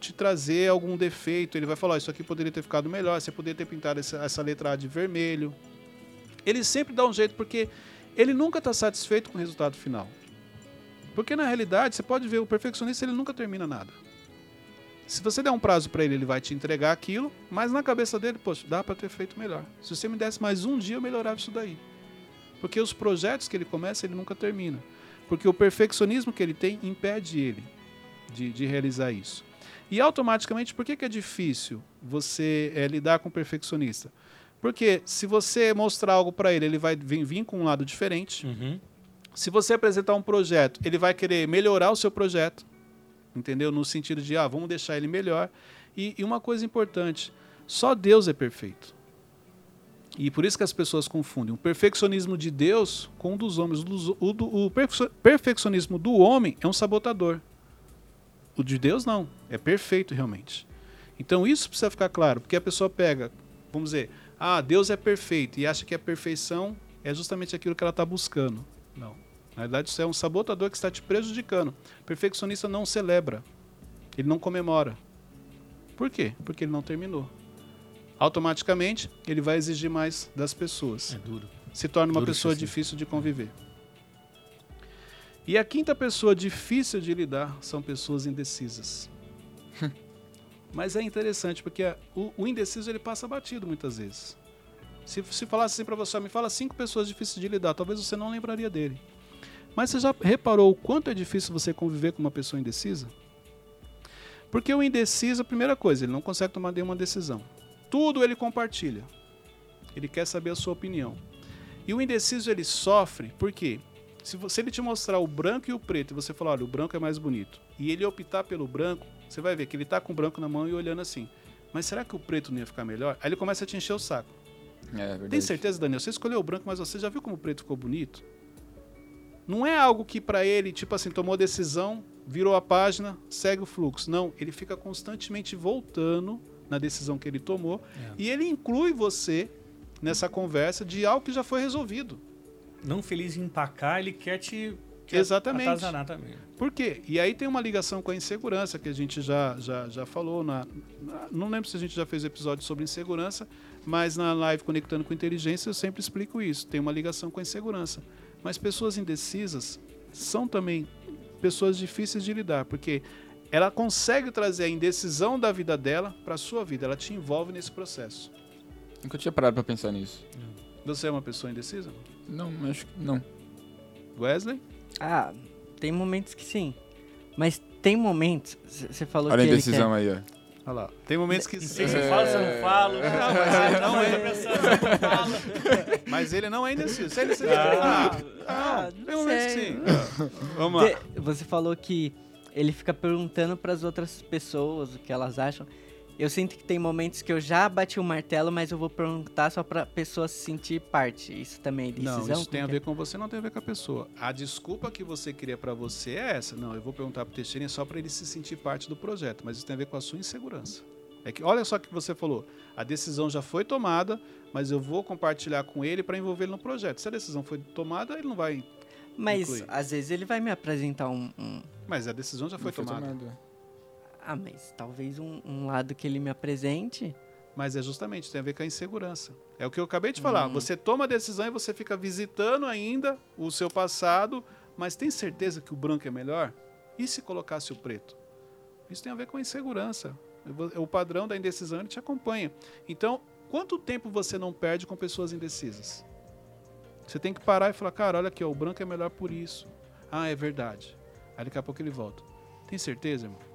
te trazer algum defeito, ele vai falar, "Ó, isso aqui poderia ter ficado melhor, você poderia ter pintado essa, essa letra A de vermelho. Ele sempre dá um jeito, porque ele nunca está satisfeito com o resultado final. Porque na realidade, você pode ver, o perfeccionista ele nunca termina nada. Se você der um prazo para ele, ele vai te entregar aquilo, mas na cabeça dele, poxa, dá para ter feito melhor. Se você me desse mais um dia, eu melhorava isso daí. Porque os projetos que ele começa, ele nunca termina. Porque o perfeccionismo que ele tem impede ele de, de realizar isso. E automaticamente, por que, que é difícil você é, lidar com o perfeccionista? Porque se você mostrar algo para ele, ele vai vir, vir, com um lado diferente. Uhum. Se você apresentar um projeto, ele vai querer melhorar o seu projeto, entendeu? No sentido de, ah, vamos deixar ele melhor. E, e uma coisa importante, só Deus é perfeito. E por isso que as pessoas confundem o perfeccionismo de Deus com o dos homens. O, o, o perfeccionismo do homem é um sabotador. O de Deus não, é perfeito realmente. Então isso precisa ficar claro, porque a pessoa pega, vamos dizer, ah, Deus é perfeito e acha que a perfeição é justamente aquilo que ela está buscando. Não. Na verdade, isso é um sabotador que está te prejudicando. O perfeccionista não celebra, ele não comemora. Por quê? Porque ele não terminou. Automaticamente, ele vai exigir mais das pessoas. É duro. Se torna uma Duro pessoa difícil de conviver. E a quinta pessoa difícil de lidar são pessoas indecisas. Mas é interessante porque a- o, o indeciso ele passa batido muitas vezes. Se, se falasse assim para você, me fala cinco pessoas difíceis de lidar, talvez você não lembraria dele. Mas você já reparou o quanto é difícil você conviver com uma pessoa indecisa? Porque o indeciso, a primeira coisa, ele não consegue tomar nenhuma decisão. Tudo ele compartilha. Ele quer saber a sua opinião. E o indeciso ele sofre porque se você ele te mostrar o branco e o preto e você falar, olha, o branco é mais bonito, e ele optar pelo branco, você vai ver que ele tá com o branco na mão e olhando assim. Mas será que o preto não ia ficar melhor? Aí ele começa a te encher o saco. É verdade. Tem certeza, Daniel? Você escolheu o branco, mas você já viu como o preto ficou bonito? Não é algo que pra ele, tipo assim, tomou decisão, virou a página, segue o fluxo. Não, ele fica constantemente voltando na decisão que ele tomou É. e ele inclui você nessa conversa de algo que já foi resolvido. Não feliz em empacar, ele quer te. Quer Exatamente. atazanar também. Por quê? E aí tem uma ligação com a insegurança que a gente já, já, já falou. Na, na- não lembro se a gente já fez episódio sobre insegurança, mas na live Conectando com Inteligência eu sempre explico isso. Tem uma ligação com a insegurança. Mas pessoas indecisas são também pessoas difíceis de lidar, porque ela consegue trazer a indecisão da vida dela para a sua vida. Ela te envolve nesse processo. Nunca tinha parado pra pensar nisso. Você é uma pessoa indecisa? Não, acho que não. Wesley? Ah, tem momentos que sim. Mas tem momentos. Você falou Olha a que ele indecisão quer... aí, ó. Olha lá. Tem momentos que. Não sei se eu falo, se eu não falo. Não, mas ele não é. pensando, se eu não falo. Mas ele não é indeciso. Se ele seja. Ah. Ah, Ah, tem não momentos que sei. sim. Vamos lá. Você falou que ele fica perguntando para as outras pessoas o que elas acham. Eu sinto que tem momentos que eu já bati o martelo, mas eu vou perguntar só pra pessoa se sentir parte. Isso também é decisão? Não, isso tem a que ver com você, não tem a ver com a pessoa. A desculpa que você queria pra você é essa. Não, eu vou perguntar pro Teixeirinha só pra ele se sentir parte do projeto, mas isso tem a ver com a sua insegurança. É que olha só o que você falou. A decisão já foi tomada, mas eu vou compartilhar com ele pra envolver ele no projeto. Se a decisão foi tomada, ele não vai. é? Mas inclui. às vezes ele vai me apresentar um. um- Mas a decisão já foi Não tomada. tomado. Ah, mas talvez um, um lado que ele me apresente. Mas é justamente, tem a ver com a insegurança. É o que eu acabei de falar. Hum. Você toma a decisão e você fica visitando ainda o seu passado, mas tem certeza que o branco é melhor? E se colocasse o preto? Isso tem a ver com a insegurança. O padrão da indecisão ele te acompanha. Então, quanto tempo você não perde com pessoas indecisas? Você tem que parar e falar, cara, olha aqui, ó, o branco é melhor por isso. Ah, é verdade. Aí daqui a pouco ele volta. Tem certeza, irmão?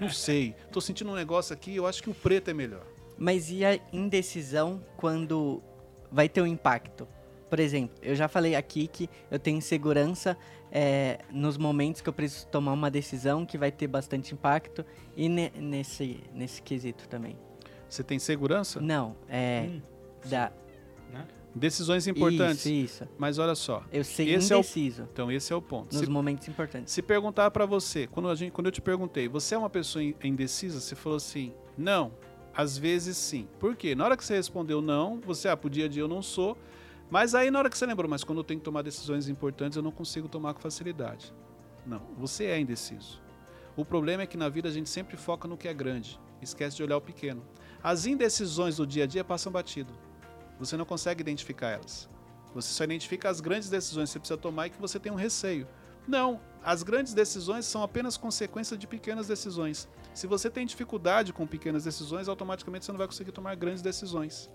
Não sei. Tô sentindo um negócio aqui, eu acho que o preto é melhor. Mas e a indecisão quando vai ter um impacto? Por exemplo, eu já falei aqui que eu tenho insegurança é, nos momentos que eu preciso tomar uma decisão que vai ter bastante impacto e ne- nesse, nesse quesito também. Você tem segurança? Não, é. Hum, Da, Decisões importantes. Isso, isso. Mas olha só. Eu sei Esse é o- indeciso Então esse é o ponto. nos Se, momentos importantes. se perguntar pra você, quando, a gente, quando eu te perguntei, você é uma pessoa in- indecisa? Você falou assim, não. Às vezes sim. Por quê? Na hora que você respondeu não, você, ah, pro dia a dia eu não sou. Mas aí na hora que você lembrou, mas quando eu tenho que tomar decisões importantes, eu não consigo tomar com facilidade. Não, você é indeciso. O problema é que na vida a gente sempre foca no que é grande, esquece de olhar o pequeno. As indecisões do dia a dia passam batido. Você não consegue identificar elas. Você só identifica as grandes decisões que você precisa tomar e que você tem um receio. Não, as grandes decisões são apenas consequência de pequenas decisões. Se você tem dificuldade com pequenas decisões, automaticamente você não vai conseguir tomar grandes decisões.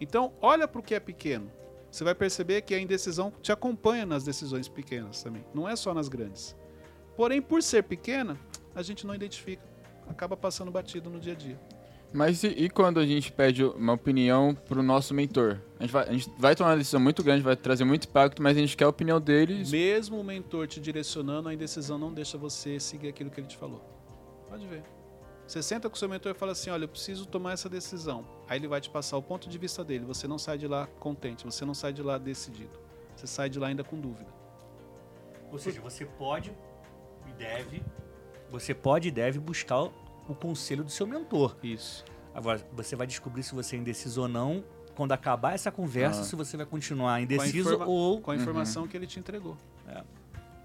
Então, olha para o que é pequeno Você vai perceber que a indecisão te acompanha nas decisões pequenas também, não é só nas grandes. Porém, por ser pequena, a gente não identifica, acaba passando batido no dia a dia. Mas e, e quando a gente pede uma opinião pro nosso mentor? A gente, vai, a gente vai tomar uma decisão muito grande, vai trazer muito impacto, mas a gente quer a opinião deles. Mesmo o mentor te direcionando, a indecisão não deixa você seguir aquilo que ele te falou. Pode ver. Você senta com o seu mentor e fala assim: Olha, eu preciso tomar essa decisão. Aí ele vai te passar o ponto de vista dele. Você não sai de lá contente, você não sai de lá decidido. Você sai de lá ainda com dúvida. Ou seja, você pode e deve, você pode e deve buscar o, conselho do seu mentor. Isso. Agora, você vai descobrir se você é indeciso ou não quando acabar essa conversa, Ah. se você vai continuar indeciso informa- ou Com a informação que ele te entregou. É.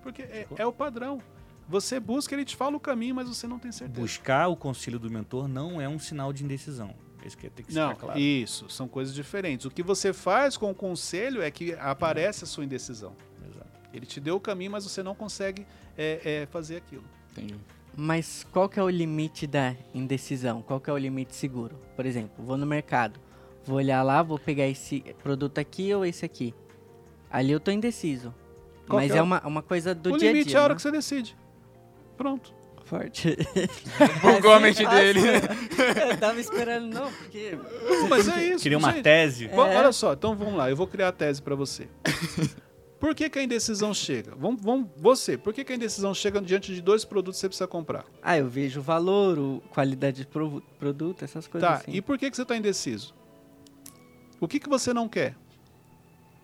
Porque é, é o padrão. Você busca, ele te fala o caminho, mas você não tem certeza. buscar o conselho do mentor não é um sinal de indecisão. Isso que tem que Não, ficar claro. isso, são coisas diferentes. O que você faz com o conselho é que aparece a sua indecisão. Exato. Ele te deu o caminho, mas você não consegue é, é, fazer aquilo. Entendi. Mas qual que é o limite da indecisão? Qual que é o limite seguro? Por exemplo, vou no mercado, vou olhar lá, vou pegar esse produto aqui ou esse aqui. Ali eu tô indeciso. Qual Mas é é o- uma, uma coisa do o dia a limite dia. é a hora né? que você decide. Pronto. Forte. Bugou a mente dele. eu tava esperando, não, porque. Mas é isso. Queria uma gente. tese? Bom, É. Olha só, então vamos lá, eu vou criar a tese pra você. Por que, que a indecisão chega? Vamos, vamos, você, por que, que a indecisão chega diante de dois produtos que você precisa comprar? Ah, eu vejo o valor, o qualidade de pro- produto, essas coisas Tá, assim. e por que, que você está indeciso? O que, que você não quer?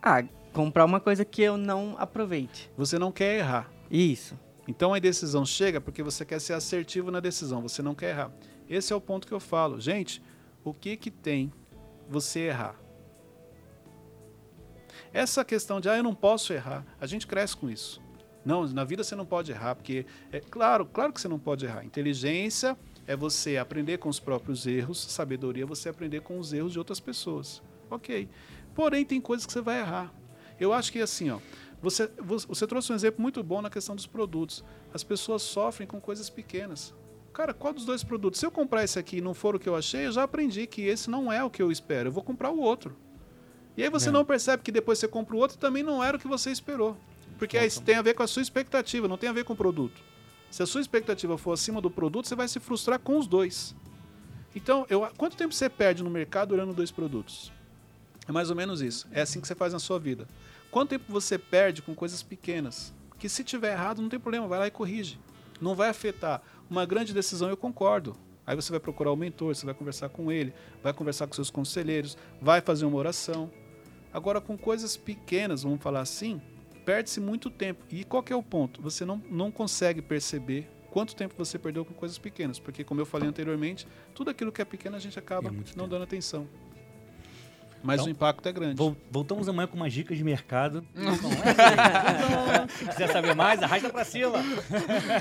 Ah, comprar uma coisa que eu não aproveite. Você não quer errar. Isso. Então a indecisão chega porque você quer ser assertivo na decisão, você não quer errar. Esse é o ponto que eu falo. Gente, o que que tem você errar? Essa questão de, ah, eu não posso errar, a gente cresce com isso. Não, na vida você não pode errar, porque, é claro, claro que você não pode errar. Inteligência é você aprender com os próprios erros, sabedoria é você aprender com os erros de outras pessoas. Ok. Porém, tem coisas que você vai errar. Eu acho que assim, ó, você, você trouxe um exemplo muito bom na questão dos produtos. As pessoas sofrem com coisas pequenas. Cara, qual dos dois produtos? Se eu comprar esse aqui e não for o que eu achei, eu já aprendi que esse não é o que eu espero. Eu vou comprar o outro. E aí você É. não percebe que depois você compra o outro e também não era o que você esperou. Porque tem a ver com a sua expectativa, não tem a ver com o produto. Se a sua expectativa for acima do produto, você vai se frustrar com os dois. Então, eu, quanto tempo você perde no mercado olhando dois produtos? É mais ou menos isso. É assim que você faz na sua vida. Quanto tempo você perde com coisas pequenas? Que se tiver errado, não tem problema, vai lá e corrige. Não vai afetar. Uma grande decisão, eu concordo. Aí você vai procurar o mentor, você vai conversar com ele, vai conversar com seus conselheiros, vai fazer uma oração. Agora, com coisas pequenas, vamos falar assim, perde-se muito tempo. E qual que é o ponto? Você não, não consegue perceber quanto tempo você perdeu com coisas pequenas. Porque, como eu falei anteriormente, tudo aquilo que é pequeno a gente acaba É muito não tempo. dando atenção. Mas Então, o impacto é grande. Vol- Voltamos amanhã com umas dicas de mercado. Não é assim. Se quiser saber mais, arrasta pra cima.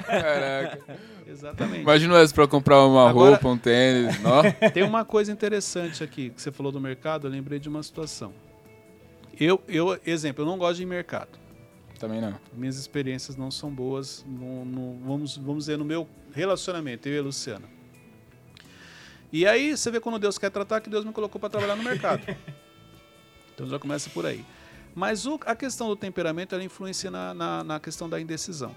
Caraca. Exatamente. Imagina essa pra comprar uma Agora- roupa, um tênis. Ó. Tem uma coisa interessante aqui que você falou do mercado, eu lembrei de uma situação. Eu, eu exemplo, eu não gosto de mercado. Também não. Minhas experiências não são boas, no, no- vamos, vamos dizer, no meu relacionamento, eu e a Luciana. E aí você vê quando Deus quer tratar que Deus me colocou para trabalhar no mercado. então já começa por aí. Mas o- a questão do temperamento ela influencia na, na, na questão da indecisão.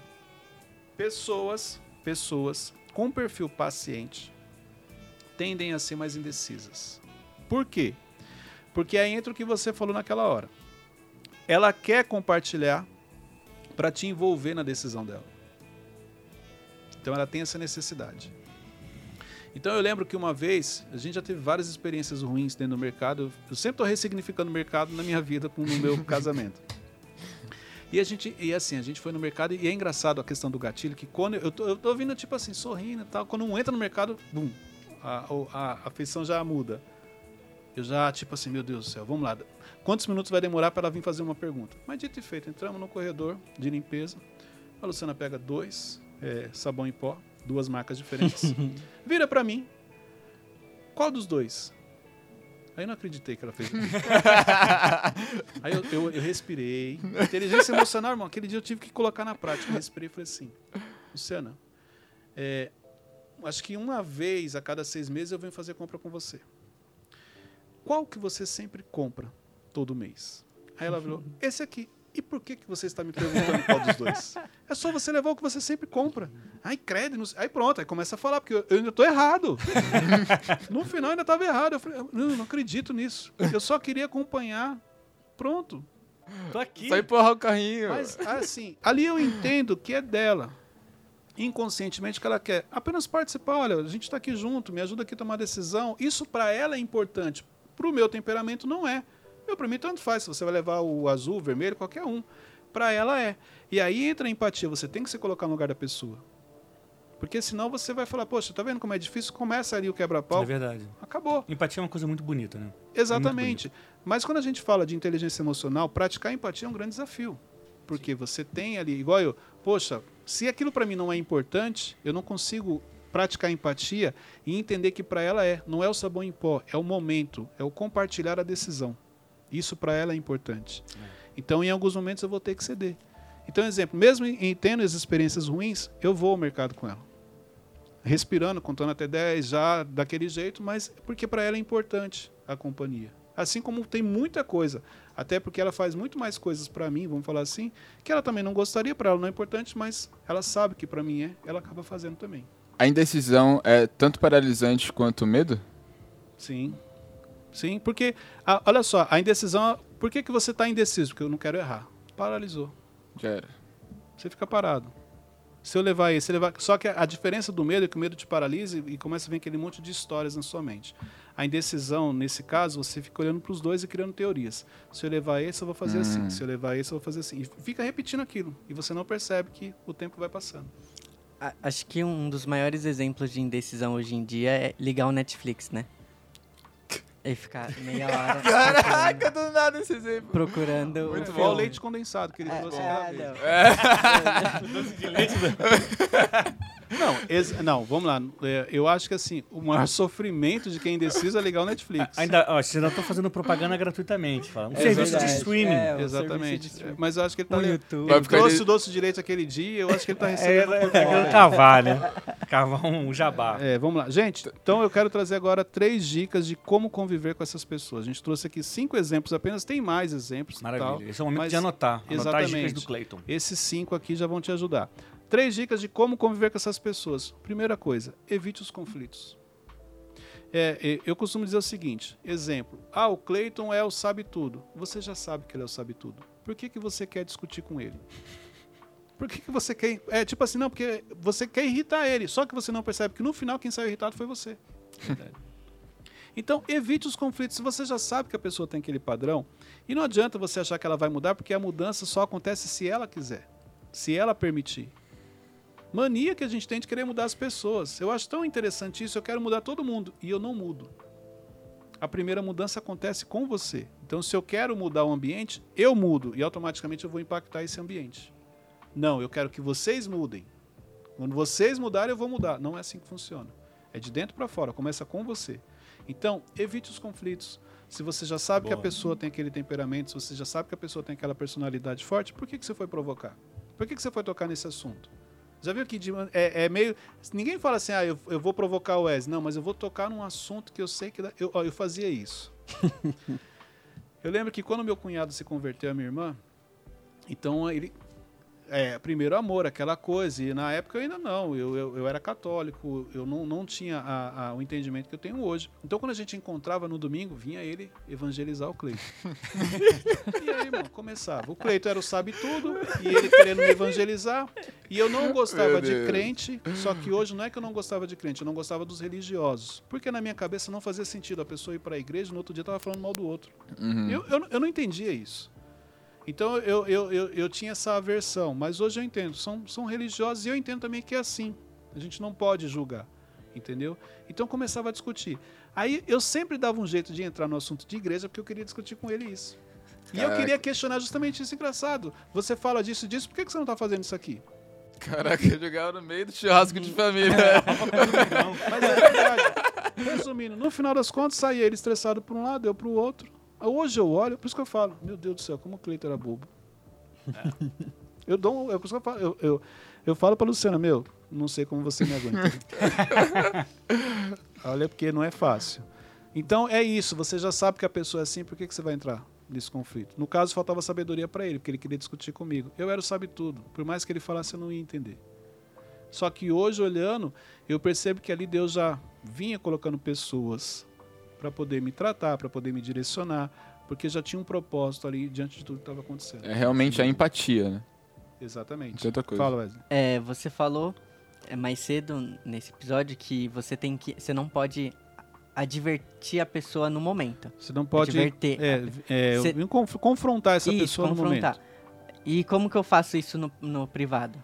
Pessoas, pessoas com perfil paciente tendem a ser mais indecisas. Por quê? Porque aí entra o que você falou naquela hora. Ela quer compartilhar para te envolver na decisão dela. Então ela tem essa necessidade. Então eu lembro que uma vez, a gente já teve várias experiências ruins dentro do mercado. Eu sempre estou ressignificando o mercado na minha vida com no meu casamento. E a gente, e assim, a gente foi no mercado e é engraçado a questão do gatilho, que quando eu tô, eu tô vindo tipo assim, sorrindo e tal, quando um entra no mercado, bum, a, o- a, a afeição já muda. Eu já, tipo assim, meu Deus do céu, vamos lá. Quantos minutos vai demorar para ela vir fazer uma pergunta? Mas dito e feito, entramos no corredor de limpeza. A Luciana pega dois é, sabão em pó, duas marcas diferentes. Vira para mim. Qual dos dois? Aí eu não acreditei que ela fez. isso. Aí eu, eu, eu respirei. Inteligência emocional, irmão. Aquele dia eu tive que colocar na prática. Eu respirei e falei assim: Luciana, é, acho que uma vez a cada seis meses eu venho fazer compra com você. Qual que você sempre compra todo mês? Aí ela falou, esse aqui. E por que, que você está me perguntando qual dos dois? É só você levar o que você sempre compra. Aí, credo. não. Aí pronto, aí começa a falar, porque eu, eu ainda estou errado. no final ainda estava errado. Eu falei, não, não acredito nisso. Eu só queria acompanhar. Pronto. Tô aqui. Só empurrar o carrinho. Mas, assim, ali eu entendo que é dela. Inconscientemente que ela quer apenas participar. Olha, a gente está aqui junto, me ajuda aqui a tomar decisão. Isso para ela é importante. Para o meu temperamento não é. Meu, para mim tanto faz. Se você vai levar o azul, o vermelho, qualquer um. Para ela é. E aí entra a empatia. Você tem que se colocar no lugar da pessoa. Porque senão você vai falar, poxa, tá vendo como é difícil? Começa ali o quebra-pau. É verdade. Acabou. Empatia é uma coisa muito bonita, né? Exatamente. Mas quando a gente fala de inteligência emocional, praticar empatia é um grande desafio. Porque você tem ali, igual eu, poxa, se aquilo para mim não é importante, eu não consigo praticar empatia e entender que para ela é, não é o sabão em pó, é o momento, é o compartilhar a decisão. Isso para ela é importante. Então, em alguns momentos eu vou ter que ceder. Então, exemplo, mesmo em, em tendo as experiências ruins, eu vou ao mercado com ela. Respirando, contando até 10, já daquele jeito, mas porque para ela é importante a companhia. Assim como tem muita coisa, até porque ela faz muito mais coisas para mim, vamos falar assim, que ela também não gostaria, para ela não é importante, mas ela sabe que para mim é, ela acaba fazendo também. A indecisão é tanto paralisante quanto o medo? Sim. Sim, porque, a- olha só, a indecisão, por que, que você está indeciso? Porque eu não quero errar. Paralisou. Já era. Você fica parado. Se eu levar esse, levar... só que a diferença do medo é que o medo te paralisa e começa a vir aquele monte de histórias na sua mente. A indecisão, nesse caso, você fica olhando para os dois e criando teorias. Se eu levar esse, eu vou fazer assim. Se eu levar esse, eu vou fazer assim. E fica repetindo aquilo. E você não percebe que o tempo vai passando. Acho que um dos maiores exemplos de indecisão hoje em dia é ligar o Netflix, né? E ficar meia hora Caraca, do nada esse exemplo. procurando, Muito o Igual o filme. leite condensado que ele trouxe aquela É, vez. não. Não, esse- não, vamos lá. É, Eu acho que assim, o maior sofrimento de quem é indeciso é ligar o Netflix. Ainda, ó, vocês ainda estão fazendo propaganda gratuitamente. Fala. Um É serviço verdade. de streaming. É, serviço de Exatamente. streaming. Mas eu acho que ele tá O YouTube. Ele trouxe ele- o doce direito aquele dia, eu acho que ele tá É, recebendo é, tá querendo cavar, né? Cavar um jabá. É, vamos lá. Gente, então eu quero trazer agora três dicas de como conviver com essas pessoas. A gente trouxe aqui cinco exemplos apenas, tem mais exemplos. Maravilha. tal, Esse é o momento mas de anotar. Anotar as dicas Exatamente. do Clayton. Esses cinco aqui já vão te ajudar. Três dicas de como conviver com essas pessoas. Primeira coisa, evite os conflitos. É, eu costumo dizer o seguinte: exemplo, ah, o Clayton é o sabe tudo. Você já sabe que ele é o sabe tudo. Por que, que você quer discutir com ele? Por que, que você quer. É tipo assim, não, porque você quer irritar ele. Só que você não percebe que no final quem saiu irritado foi você. Então, evite os conflitos. Se você já sabe que a pessoa tem aquele padrão, e não adianta você achar que ela vai mudar, porque a mudança só acontece se ela quiser, se ela permitir. Mania que a gente tem de querer mudar as pessoas. Eu acho tão interessante isso, eu quero mudar todo mundo, e eu não mudo. A primeira mudança acontece com você. Então, se eu quero mudar o ambiente, eu mudo, e automaticamente eu vou impactar esse ambiente. Não, eu quero que vocês mudem. Quando vocês mudarem, eu vou mudar. Não é assim que funciona. É de dentro para fora, começa com você. Então, evite os conflitos. Se você já sabe que a Boa. pessoa tem aquele temperamento, se você já sabe que a pessoa tem aquela personalidade forte, por que, que você foi provocar? Por que, que você foi tocar nesse assunto? Já viu que de- é, é meio. Ninguém fala assim, ah, eu, eu vou provocar o Wes. Não, mas eu vou tocar num assunto que eu sei que. dá- Eu, ó, eu fazia isso. eu lembro que quando meu cunhado se converteu à minha irmã, então ele. É, primeiro amor, aquela coisa. E na época eu ainda não. Eu, eu, eu era católico, eu não, não tinha a- a- o entendimento que eu tenho hoje. Então quando a gente encontrava no domingo, vinha ele evangelizar o Cleito. e aí, mano, começava. O Cleito era o sabe tudo, e ele querendo me evangelizar. E eu não gostava de crente, só que hoje não é que eu não gostava de crente, eu não gostava dos religiosos. Porque na minha cabeça não fazia sentido a pessoa ir para a igreja e no outro dia tava falando mal do outro. Uhum. Eu, eu, eu não entendia isso. Então eu, eu, eu, eu tinha essa aversão, mas hoje eu entendo. São, são religiosos e eu entendo também que é assim. A gente não pode julgar, entendeu? Então começava a discutir. Aí eu sempre dava um jeito de entrar no assunto de igreja porque eu queria discutir com ele isso. E eu queria questionar justamente isso. Engraçado. Você fala disso e disso, por que que você não está fazendo isso aqui? Caraca, eu jogava no meio do churrasco de família. Mas é verdade. Resumindo, no final das contas, saía ele estressado por um lado, eu para o outro. Hoje eu olho, por isso que eu falo, meu Deus do céu, como o Cleiton era bobo. Eu dou, um- é por isso que eu falo, eu, eu, eu falo pra Luciana, meu, não sei como você me aguenta. Olha, porque não é fácil. Então é isso, você já sabe que a pessoa é assim, por que, que você vai entrar? nesse conflito. No caso, faltava sabedoria para ele, porque ele queria discutir comigo. Eu era o sabe tudo. Por mais que ele falasse, eu não ia entender. Só que hoje, olhando, eu percebo que ali Deus já vinha colocando pessoas para poder me tratar, para poder me direcionar, porque já tinha um propósito ali diante de tudo que estava acontecendo. É realmente a empatia, né? Exatamente. Outra coisa. Fala, Wesley. É, você falou é, mais cedo nesse episódio que você tem que. Você não pode advertir a pessoa no momento. Você não pode Adverter. é, é, Cê- vim conf- confrontar essa isso, pessoa no confrontar. momento. E como que eu faço isso no, no privado?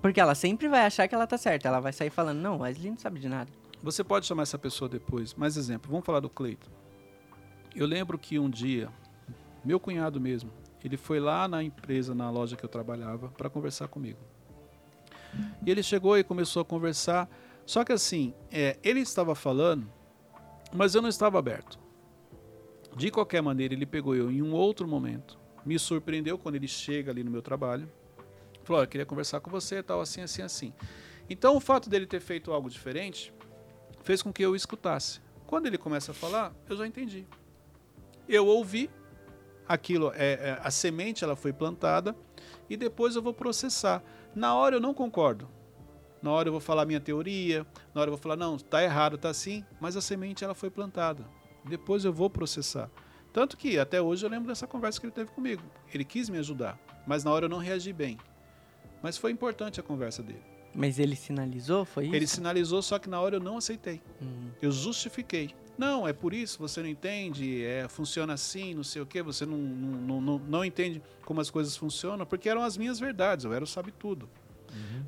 Porque ela sempre vai achar que ela tá certa. Ela vai sair falando, não, Wesley não sabe de nada. Você pode chamar essa pessoa depois. Mais exemplo, vamos falar do Cleiton. Eu lembro que um dia, meu cunhado mesmo, ele foi lá na empresa, na loja que eu trabalhava, para conversar comigo. E ele chegou e começou a conversar. Só que assim, é, ele estava falando, mas eu não estava aberto. De qualquer maneira, ele pegou eu em um outro momento. Me surpreendeu quando ele chega ali no meu trabalho. Falou, eu queria conversar com você, tal, assim, assim, assim. Então, o fato dele ter feito algo diferente fez com que eu escutasse. Quando ele começa a falar, eu já entendi. Eu ouvi, aquilo, é, é, a semente ela foi plantada e depois eu vou processar. Na hora eu não concordo. Na hora eu vou falar minha teoria, na hora eu vou falar não, tá errado, tá assim, mas a semente ela foi plantada. Depois eu vou processar. Tanto que até hoje eu lembro dessa conversa que ele teve comigo. Ele quis me ajudar, mas na hora eu não reagi bem. Mas foi importante a conversa dele. Mas ele sinalizou, foi isso? Ele sinalizou, só que na hora eu não aceitei. Hum. Eu justifiquei. Não, é por isso, você não entende, é, funciona assim, não sei o quê, você não, não, não, não, não entende como as coisas funcionam, porque eram as minhas verdades, eu era o sabe-tudo.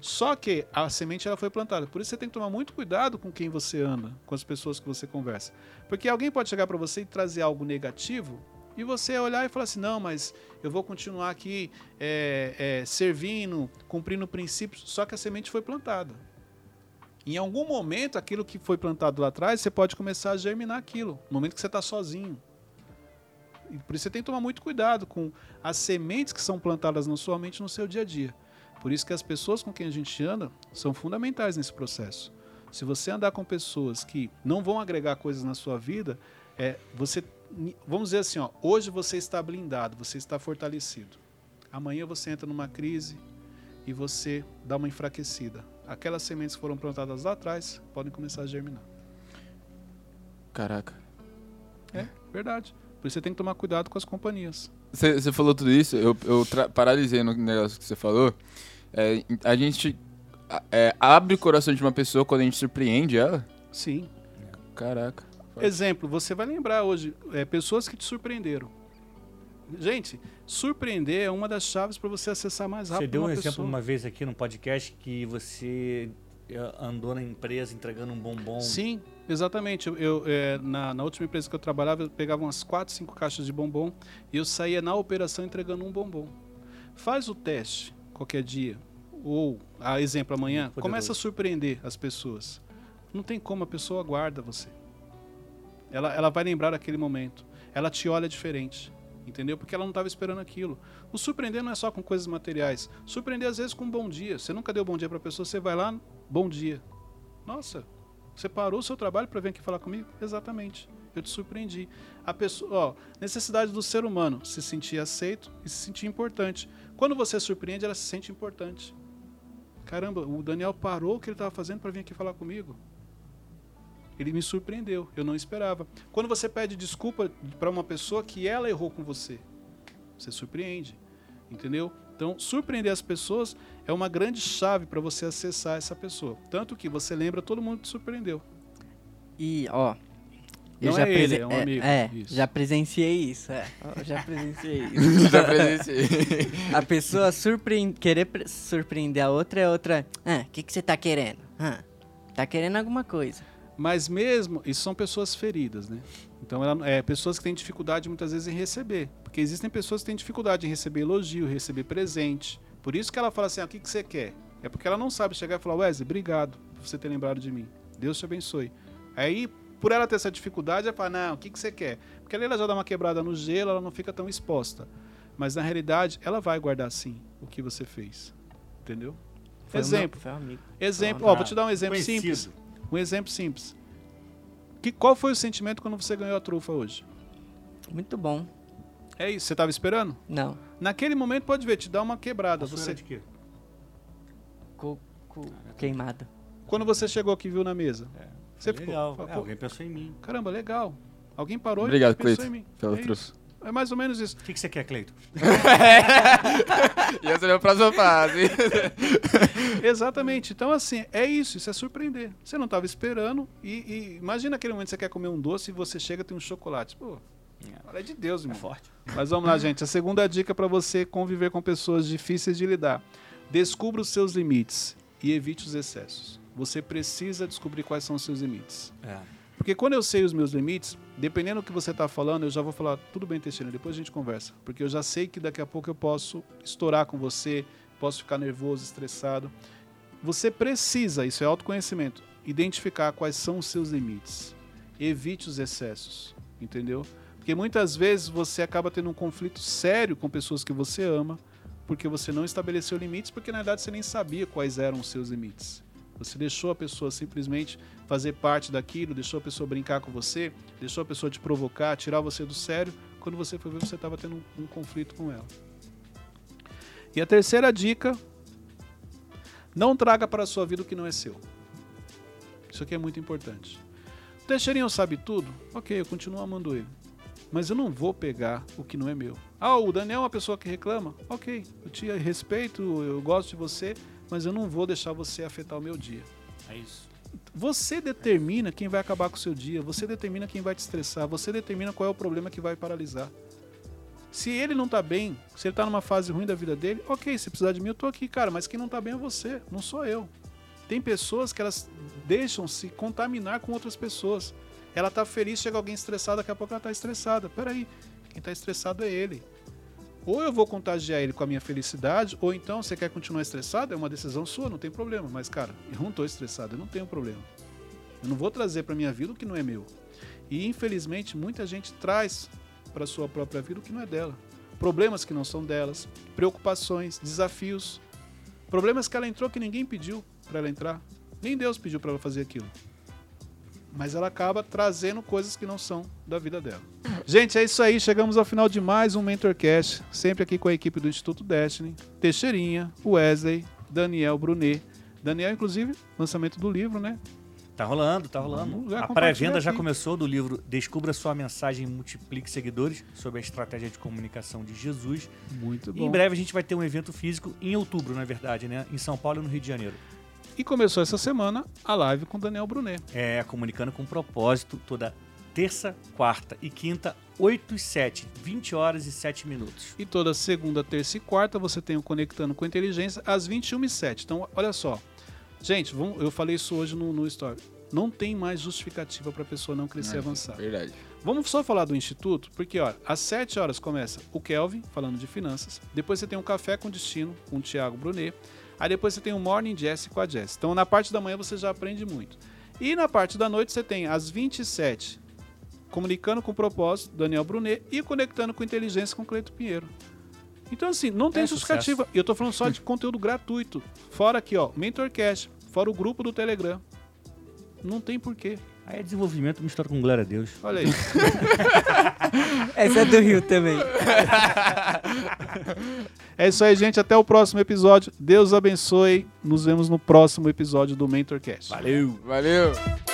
Só que a semente ela foi plantada. Por isso você tem que tomar muito cuidado com quem você anda, com as pessoas que você conversa. Porque alguém pode chegar para você e trazer algo negativo e você olhar e falar assim: não, mas eu vou continuar aqui é, é, servindo, cumprindo princípios. Só que a semente foi plantada. Em algum momento, aquilo que foi plantado lá atrás, você pode começar a germinar aquilo. No momento que você está sozinho. E por isso você tem que tomar muito cuidado com as sementes que são plantadas na sua mente no seu dia a dia. Por isso que as pessoas com quem a gente anda são fundamentais nesse processo. Se você andar com pessoas que não vão agregar coisas na sua vida, é, você, vamos dizer assim, ó, hoje você está blindado, você está fortalecido. Amanhã você entra numa crise e você dá uma enfraquecida. Aquelas sementes que foram plantadas lá atrás podem começar a germinar. Caraca. É, verdade. Por isso você tem que tomar cuidado com as companhias. Você falou tudo isso, eu, eu paralisei no negócio que você falou. É, a gente é, abre o coração de uma pessoa quando a gente surpreende ela? Sim. Caraca. Exemplo, você vai lembrar hoje é, pessoas que te surpreenderam. Gente, surpreender é uma das chaves para você acessar mais rápido Você deu um uma exemplo pessoa. uma vez aqui no podcast que você eh, andou na empresa entregando um bombom. Sim, exatamente. Eu, eu, é, na, na última empresa que eu trabalhava, eu pegava umas 4, 5 caixas de bombom e eu saía na operação entregando um bombom. Faz o teste qualquer dia, ou, a exemplo, amanhã, Poderoso. começa a surpreender as pessoas. Não tem como, a pessoa aguarda você. Ela, ela vai lembrar daquele momento. Ela te olha diferente. Entendeu? Porque ela não estava esperando aquilo. O surpreender não é só com coisas materiais. Surpreender às vezes com um bom dia. Você nunca deu bom dia para a pessoa, você vai lá, bom dia. Nossa, você parou o seu trabalho para vir aqui falar comigo? Exatamente. Eu te surpreendi. A pessoa, ó, necessidade do ser humano se sentir aceito e se sentir importante. Quando você surpreende, ela se sente importante. Caramba, o Daniel parou o que ele estava fazendo para vir aqui falar comigo. Ele me surpreendeu, eu não esperava. Quando você pede desculpa para uma pessoa que ela errou com você, você surpreende, entendeu? Então, surpreender as pessoas é uma grande chave para você acessar essa pessoa. Tanto que você lembra todo mundo te surpreendeu. E, ó. Eu Não já é ele, é um amigo. É, Isso. já presenciei isso. É, eu já presenciei isso. Já presenciei. A pessoa surpre... querer pre- surpreender a outra é outra. Ah, o que, que você tá querendo? Ah, tá querendo alguma coisa. Mas mesmo, isso são pessoas feridas, né? Então, ela, é pessoas que têm dificuldade muitas vezes em receber. Porque existem pessoas que têm dificuldade em receber elogio, receber presente. Por isso que ela fala assim, ah, o que, que você quer? É porque ela não sabe chegar e falar, Wesley, obrigado por você ter lembrado de mim. Deus te abençoe. Aí, por ela ter essa dificuldade, ela fala, não, o que, que você quer? Porque ali ela já dá uma quebrada no gelo, ela não fica tão exposta. Mas na realidade, ela vai guardar sim o que você fez. Entendeu? Foi Exemplo. foi amigo. Exemplo, ó, vou te dar um exemplo conhecido. simples. Um exemplo simples. Que, qual foi o sentimento quando você ganhou a trufa hoje? Muito bom. É isso, você tava esperando? Não. Naquele momento, pode ver, te dá uma quebrada. Você... Você, de quê? Coco queimado. quando você chegou aqui e viu na mesa. Você Legal. ficou. É, pô, alguém pensou em mim. Caramba, legal. Alguém parou Obrigado, e pensou Cleiton, em mim. pelo é, trouxe. É mais ou menos isso. O que, que você quer, Cleito? E essa é a próxima fase. Exatamente. Então, assim, é isso. Isso é surpreender. Você não estava esperando. E, e imagina aquele momento que você quer comer um doce e você chega e tem um chocolate. Pô, é de Deus, É irmão. forte. Mas vamos lá, gente. A segunda dica para você conviver com pessoas difíceis de lidar. Descubra os seus limites e evite os excessos. Você precisa descobrir quais são os seus limites. É. Porque quando eu sei os meus limites, dependendo do que você está falando, eu já vou falar, tudo bem, Teixeira, depois a gente conversa. Porque eu já sei que daqui a pouco eu posso estourar com você, posso ficar nervoso, estressado. Você precisa, isso é autoconhecimento, identificar quais são os seus limites. Evite os excessos, entendeu? Porque muitas vezes você acaba tendo um conflito sério com pessoas que você ama, porque você não estabeleceu limites, porque na verdade você nem sabia quais eram os seus limites. Você deixou a pessoa simplesmente fazer parte daquilo, deixou a pessoa brincar com você, deixou a pessoa te provocar, tirar você do sério, quando você foi ver você estava tendo um, um conflito com ela. E a terceira dica, não traga para a sua vida o que não é seu. Isso aqui é muito importante. O Teixeirinho sabe tudo? Ok, eu continuo amando ele. Mas eu não vou pegar o que não é meu. Ah, o Daniel é uma pessoa que reclama? Ok, eu te respeito, eu gosto de você, mas eu não vou deixar você afetar o meu dia. É isso. Você determina quem vai acabar com o seu dia, você determina quem vai te estressar, você determina qual é o problema que vai paralisar. Se ele não tá bem, se ele tá numa fase ruim da vida dele, ok, se precisar de mim, eu tô aqui, cara, mas quem não tá bem é você, não sou eu. Tem pessoas que elas deixam se contaminar com outras pessoas. Ela tá feliz, chega alguém estressado, daqui a pouco ela tá estressada. Peraí, quem tá estressado é ele. Ou eu vou contagiar ele com a minha felicidade, ou então você quer continuar estressado, é uma decisão sua, não tem problema. Mas, cara, eu não tô estressado, eu não tenho problema. Eu não vou trazer para minha vida o que não é meu. E infelizmente muita gente traz para sua própria vida o que não é dela. Problemas que não são delas, preocupações, desafios, problemas que ela entrou que ninguém pediu para ela entrar. Nem Deus pediu para ela fazer aquilo. Mas ela acaba trazendo coisas que não são da vida dela. Gente, é isso aí. Chegamos ao final de mais um Mentorcast. Sempre aqui com a equipe do Instituto Destiny. Teixeirinha, Wesley, Daniel Brunet. Daniel, inclusive, lançamento do livro, né? Tá rolando, tá rolando. Já a pré-venda já começou do livro Descubra Sua Mensagem e Multiplique Seguidores sobre a estratégia de comunicação de Jesus. Muito E em breve a gente vai ter um evento físico em outubro, na verdade, né? Em São Paulo e no Rio de Janeiro. E começou essa semana a live com Daniel Brunet. É, comunicando com propósito toda terça, quarta e quinta, 8 e 7, 20 horas e 7 minutos. E toda segunda, terça e quarta você tem o Conectando com Inteligência às 21h07. Então, olha só. Gente, vamos, eu falei isso hoje no, no Story. Não tem mais justificativa para a pessoa não crescer e avançar. Verdade. Vamos só falar do Instituto, porque ó, às 7 horas começa o Kelvin, falando de finanças. Depois você tem um Café com Destino, com o Thiago Brunet. Aí depois você tem o Morning Jazz com a Jess. Então na parte da manhã você já aprende muito. E na parte da noite você tem às 27 Comunicando com Propósito, Daniel Brunet. E Conectando com Inteligência com Cleito Pinheiro. Então assim, não tem É justificativa. E eu tô falando só de conteúdo gratuito. Fora aqui, ó, Mentorcast. Fora o grupo do Telegram. Não tem porquê. Aí é desenvolvimento misturado com glória a Deus. Olha aí. Essa é do Rio também. É isso aí, gente. Até o próximo episódio. Deus abençoe. Nos vemos no próximo episódio do Mentorcast. Valeu! Valeu!